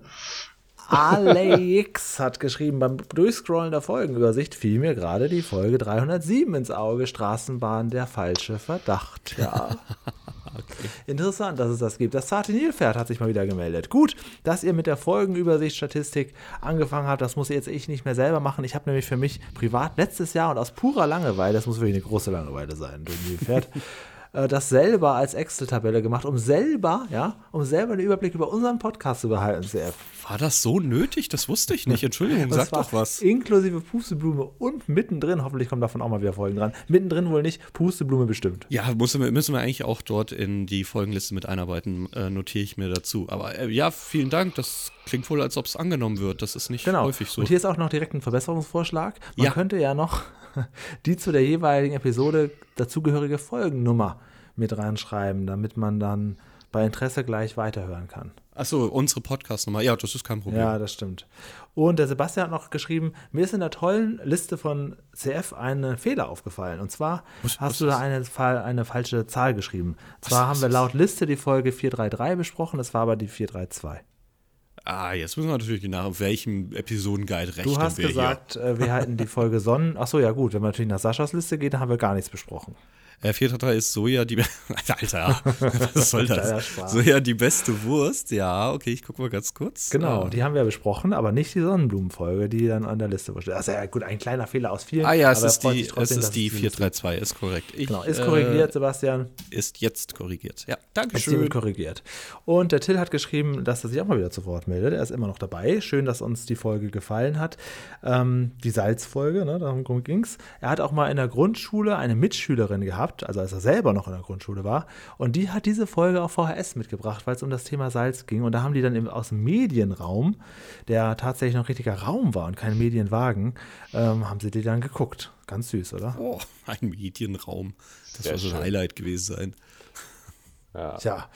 Alex hat geschrieben, beim Durchscrollen der Folgenübersicht fiel mir gerade die Folge 307 ins Auge, Straßenbahn, der falsche Verdacht. Ja. <laughs> Interessant, dass es das gibt. Das zarte Nilpferd hat sich mal wieder gemeldet. Gut, dass ihr mit der Folgenübersicht Statistik angefangen habt, das muss jetzt ich nicht mehr selber machen. Ich habe nämlich für mich privat letztes Jahr und aus purer Langeweile, das muss wirklich eine große Langeweile sein, du Nilpferd, <laughs> äh, das selber als Excel-Tabelle gemacht, um selber, ja, um selber einen Überblick über unseren Podcast zu behalten, CF. War das so nötig? Das wusste ich nicht. Entschuldigung, sag doch was. Inklusive Pusteblume und mittendrin, hoffentlich kommen davon auch mal wieder Folgen dran. Mittendrin wohl nicht, Pusteblume bestimmt. Ja, müssen wir, müssen wir eigentlich auch dort in die Folgenliste mit einarbeiten, äh, notiere ich mir dazu. Aber äh, ja, vielen Dank. Das klingt wohl, als ob es angenommen wird. Das ist nicht Genau. häufig so. Und hier ist auch noch direkt ein Verbesserungsvorschlag. Man Ja. könnte ja noch <laughs> die zu der jeweiligen Episode dazugehörige Folgennummer mit reinschreiben, damit man dann bei Interesse gleich weiterhören kann. Achso, unsere Podcast-Nummer. Ja, das ist kein Problem. Ja, das stimmt. Und der Sebastian hat noch geschrieben, mir ist in der tollen Liste von CF ein Fehler aufgefallen. Und zwar Was- hast was du da eine, eine falsche Zahl geschrieben. Zwar was haben wir laut Liste die Folge 433 besprochen, es war aber die 432. Ah, jetzt müssen wir natürlich nach auf welchem Episodenguide rechnen Du hast wir gesagt, äh, wir halten die Folge Sonnen. Achso, ja gut, wenn man natürlich nach Saschas Liste geht, dann haben wir gar nichts besprochen. Äh, 433 ist Soja die. <laughs> Alter, <laughs> was soll das? Soja die beste Wurst. Ja, okay, ich gucke mal ganz kurz. Genau, Ah. die haben wir besprochen, aber nicht die Sonnenblumenfolge, die dann an der Liste war. Also ja gut, ein kleiner Fehler aus vielen. Ah ja, es ist die, trotzdem, es ist die Liste- 432, ist korrekt. Ich, Genau, ist äh, korrigiert, Sebastian. Ist jetzt korrigiert. Ja, Ist Dankeschön. hiermit korrigiert. Und der Till hat geschrieben, dass er sich auch mal wieder zu Wort meldet. Er ist immer noch dabei. Schön, dass uns die Folge gefallen hat. Ähm, die Salzfolge, ne, darum ging es. Er hat auch mal in der Grundschule eine Mitschülerin gehabt, also als er selber noch in der Grundschule war. Und die hat diese Folge auf VHS mitgebracht, weil es um das Thema Salz ging. Und da haben die dann im, aus dem Medienraum, der tatsächlich noch ein richtiger Raum war und kein Medienwagen, ähm, haben sie die dann geguckt. Ganz süß, oder? Oh, ein Medienraum. Das Sehr soll so ein. Highlight gewesen sein. Tja,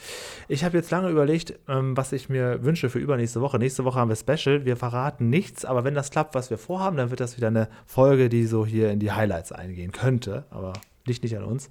ich habe jetzt lange überlegt, ähm, was ich mir wünsche für übernächste Woche. Nächste Woche haben wir Special. Wir verraten nichts, aber wenn das klappt, was wir vorhaben, dann wird das wieder eine Folge, die so hier in die Highlights eingehen könnte. Aber liegt nicht an uns.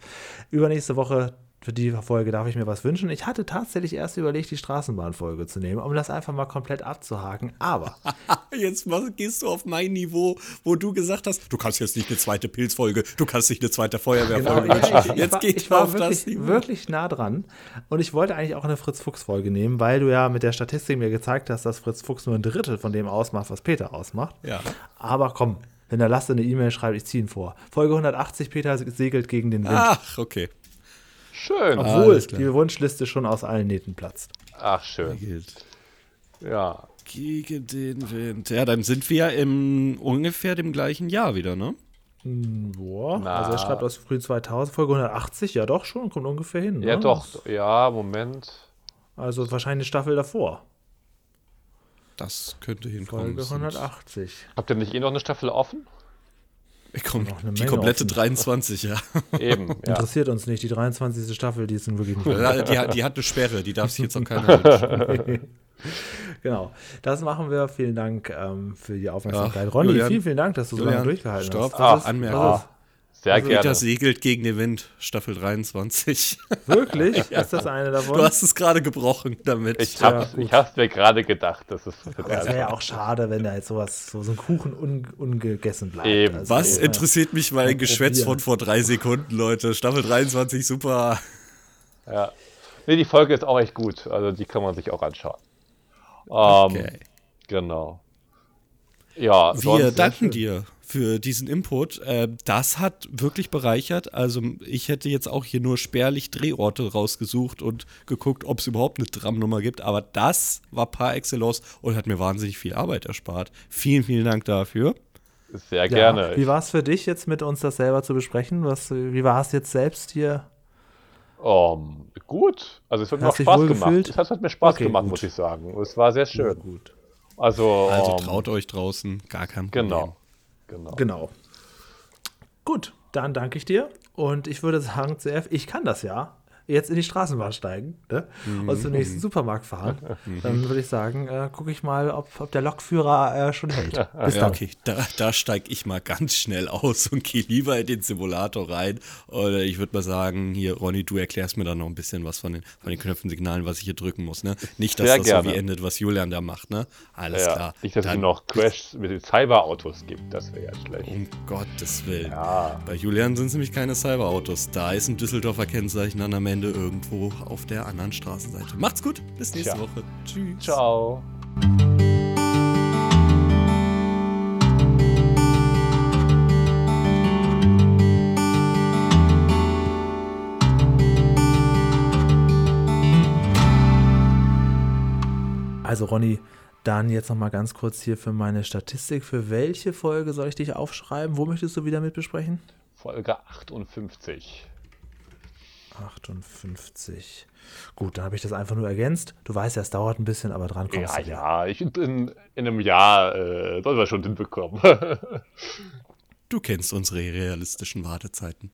Übernächste Woche für die Folge darf ich mir was wünschen. Ich hatte tatsächlich erst überlegt, die Straßenbahnfolge zu nehmen, um das einfach mal komplett abzuhaken. Aber <laughs> Jetzt gehst du auf mein Niveau, wo du gesagt hast, du kannst jetzt nicht eine zweite Pilzfolge, du kannst nicht eine zweite Feuerwehrfolge Genau, wünschen. ja, jetzt war, geht ich war auf das wirklich, Niveau. wirklich nah dran. Und ich wollte eigentlich auch eine Fritz-Fuchs-Folge nehmen, weil du ja mit der Statistik mir gezeigt hast, dass Fritz Fuchs nur ein Drittel von dem ausmacht, was Peter ausmacht. Ja. Aber komm, wenn der Lasse eine E-Mail schreibt, ich ziehe ihn vor. Folge 180, Peter segelt gegen den Wind. Ach, okay. Schön. Obwohl Ah, klar. die Wunschliste schon aus allen Nähten platzt. Ach, schön. Gilt. Ja. Gegen den Wind. Ja, dann sind wir im ungefähr dem gleichen Jahr wieder, ne? Boah, Na. also er schreibt aus frühen 2000, Folge 180, ja doch schon, kommt ungefähr hin. Ja, ne? doch. Ja, Moment. Also wahrscheinlich eine Staffel davor. Das könnte hinkommen. Folge Es sind- 180. Habt ihr nicht eh noch eine Staffel offen? Komm, Noch eine die komplette offen. 23, ja. Eben, <laughs> ja. Interessiert uns nicht. Die 23. Staffel, die ist nun wirklich nicht. Die, hat- die hat eine Sperre, die darf sich jetzt auch keiner <laughs> wünschen. Genau. Das machen wir. Vielen Dank ähm, für die Aufmerksamkeit. Ja, Ronny, Julian, vielen, vielen Dank, dass du so lange durchgehalten stopp. hast. Ah, Was ist- Anmerkung. Sehr Also, gerne. Peter segelt gegen den Wind, Staffel 23. <laughs> Wirklich? Ist das eine davon? Du hast es gerade gebrochen damit. Ich Ja, hab's, gut. ich hab's mir gerade gedacht, das ist es wäre ja auch schade, wenn da jetzt sowas, so, so ein Kuchen un, ungegessen bleibt. Eben. Also, Was äh, interessiert mich mein Geschwätz von vor drei Sekunden, Leute? Staffel 23, super. Ja. Nee, die Folge ist auch echt gut. Also die kann man sich auch anschauen. Ähm, Okay. Genau. Ja, Wir sonst- danken dir für diesen Input. Äh, das hat wirklich bereichert. Also ich hätte jetzt auch hier nur spärlich Drehorte rausgesucht und geguckt, ob es überhaupt eine Tramnummer gibt. Aber das war par excellence und hat mir wahnsinnig viel Arbeit erspart. Vielen, vielen Dank dafür. Sehr ja. gerne. Wie war es für dich jetzt mit uns das selber zu besprechen? Was, wie war es jetzt selbst hier? Ähm, gut. Also es hat mir auch Spaß gemacht. gefühlt? Es hat, hat mir Spaß Okay, gemacht, gut. muss ich sagen. Es war sehr schön. gut. Also, Also ähm, traut euch draußen, gar kein Problem. Genau. Genau. Genau. Gut, dann danke ich dir. Und ich würde sagen, CF, ich kann das ja. Jetzt in die Straßenbahn steigen ne? und zum nächsten Supermarkt fahren. Dann würde ich sagen, äh, gucke ich mal, ob, ob der Lokführer äh, schon hält. Bis Ja, dann. okay, da, da steige ich mal ganz schnell aus und gehe lieber in den Simulator rein. Oder ich würde mal sagen, hier, Ronny, du erklärst mir dann noch ein bisschen was von den, von den Knöpfen-Signalen, was ich hier drücken muss. Ne? Nicht, dass Sehr das gerne. so wie endet, was Julian da macht. Ne? Alles Ja, klar. nicht, dass es Dann- noch Crashs mit den Cyberautos gibt. Das wäre ja schlecht. Um Gottes Willen. Ja. Bei Julian sind es nämlich keine Cyberautos. Da ist ein Düsseldorfer Kennzeichen dann am Ende irgendwo auf der anderen Straßenseite. Macht's gut, bis nächste Tja. Woche. Tschüss. Ciao. Also Ronny, dann jetzt noch mal ganz kurz hier für meine Statistik. Für welche Folge soll ich dich aufschreiben? Wo möchtest du wieder mit besprechen? Folge 58. 58. Gut, dann habe ich das einfach nur ergänzt. Du weißt ja, es dauert ein bisschen, aber dran kommst Ja, du. wieder. ja, ich bin in einem Jahr, äh, sollen wir schon hinbekommen. <laughs> Du kennst unsere realistischen Wartezeiten.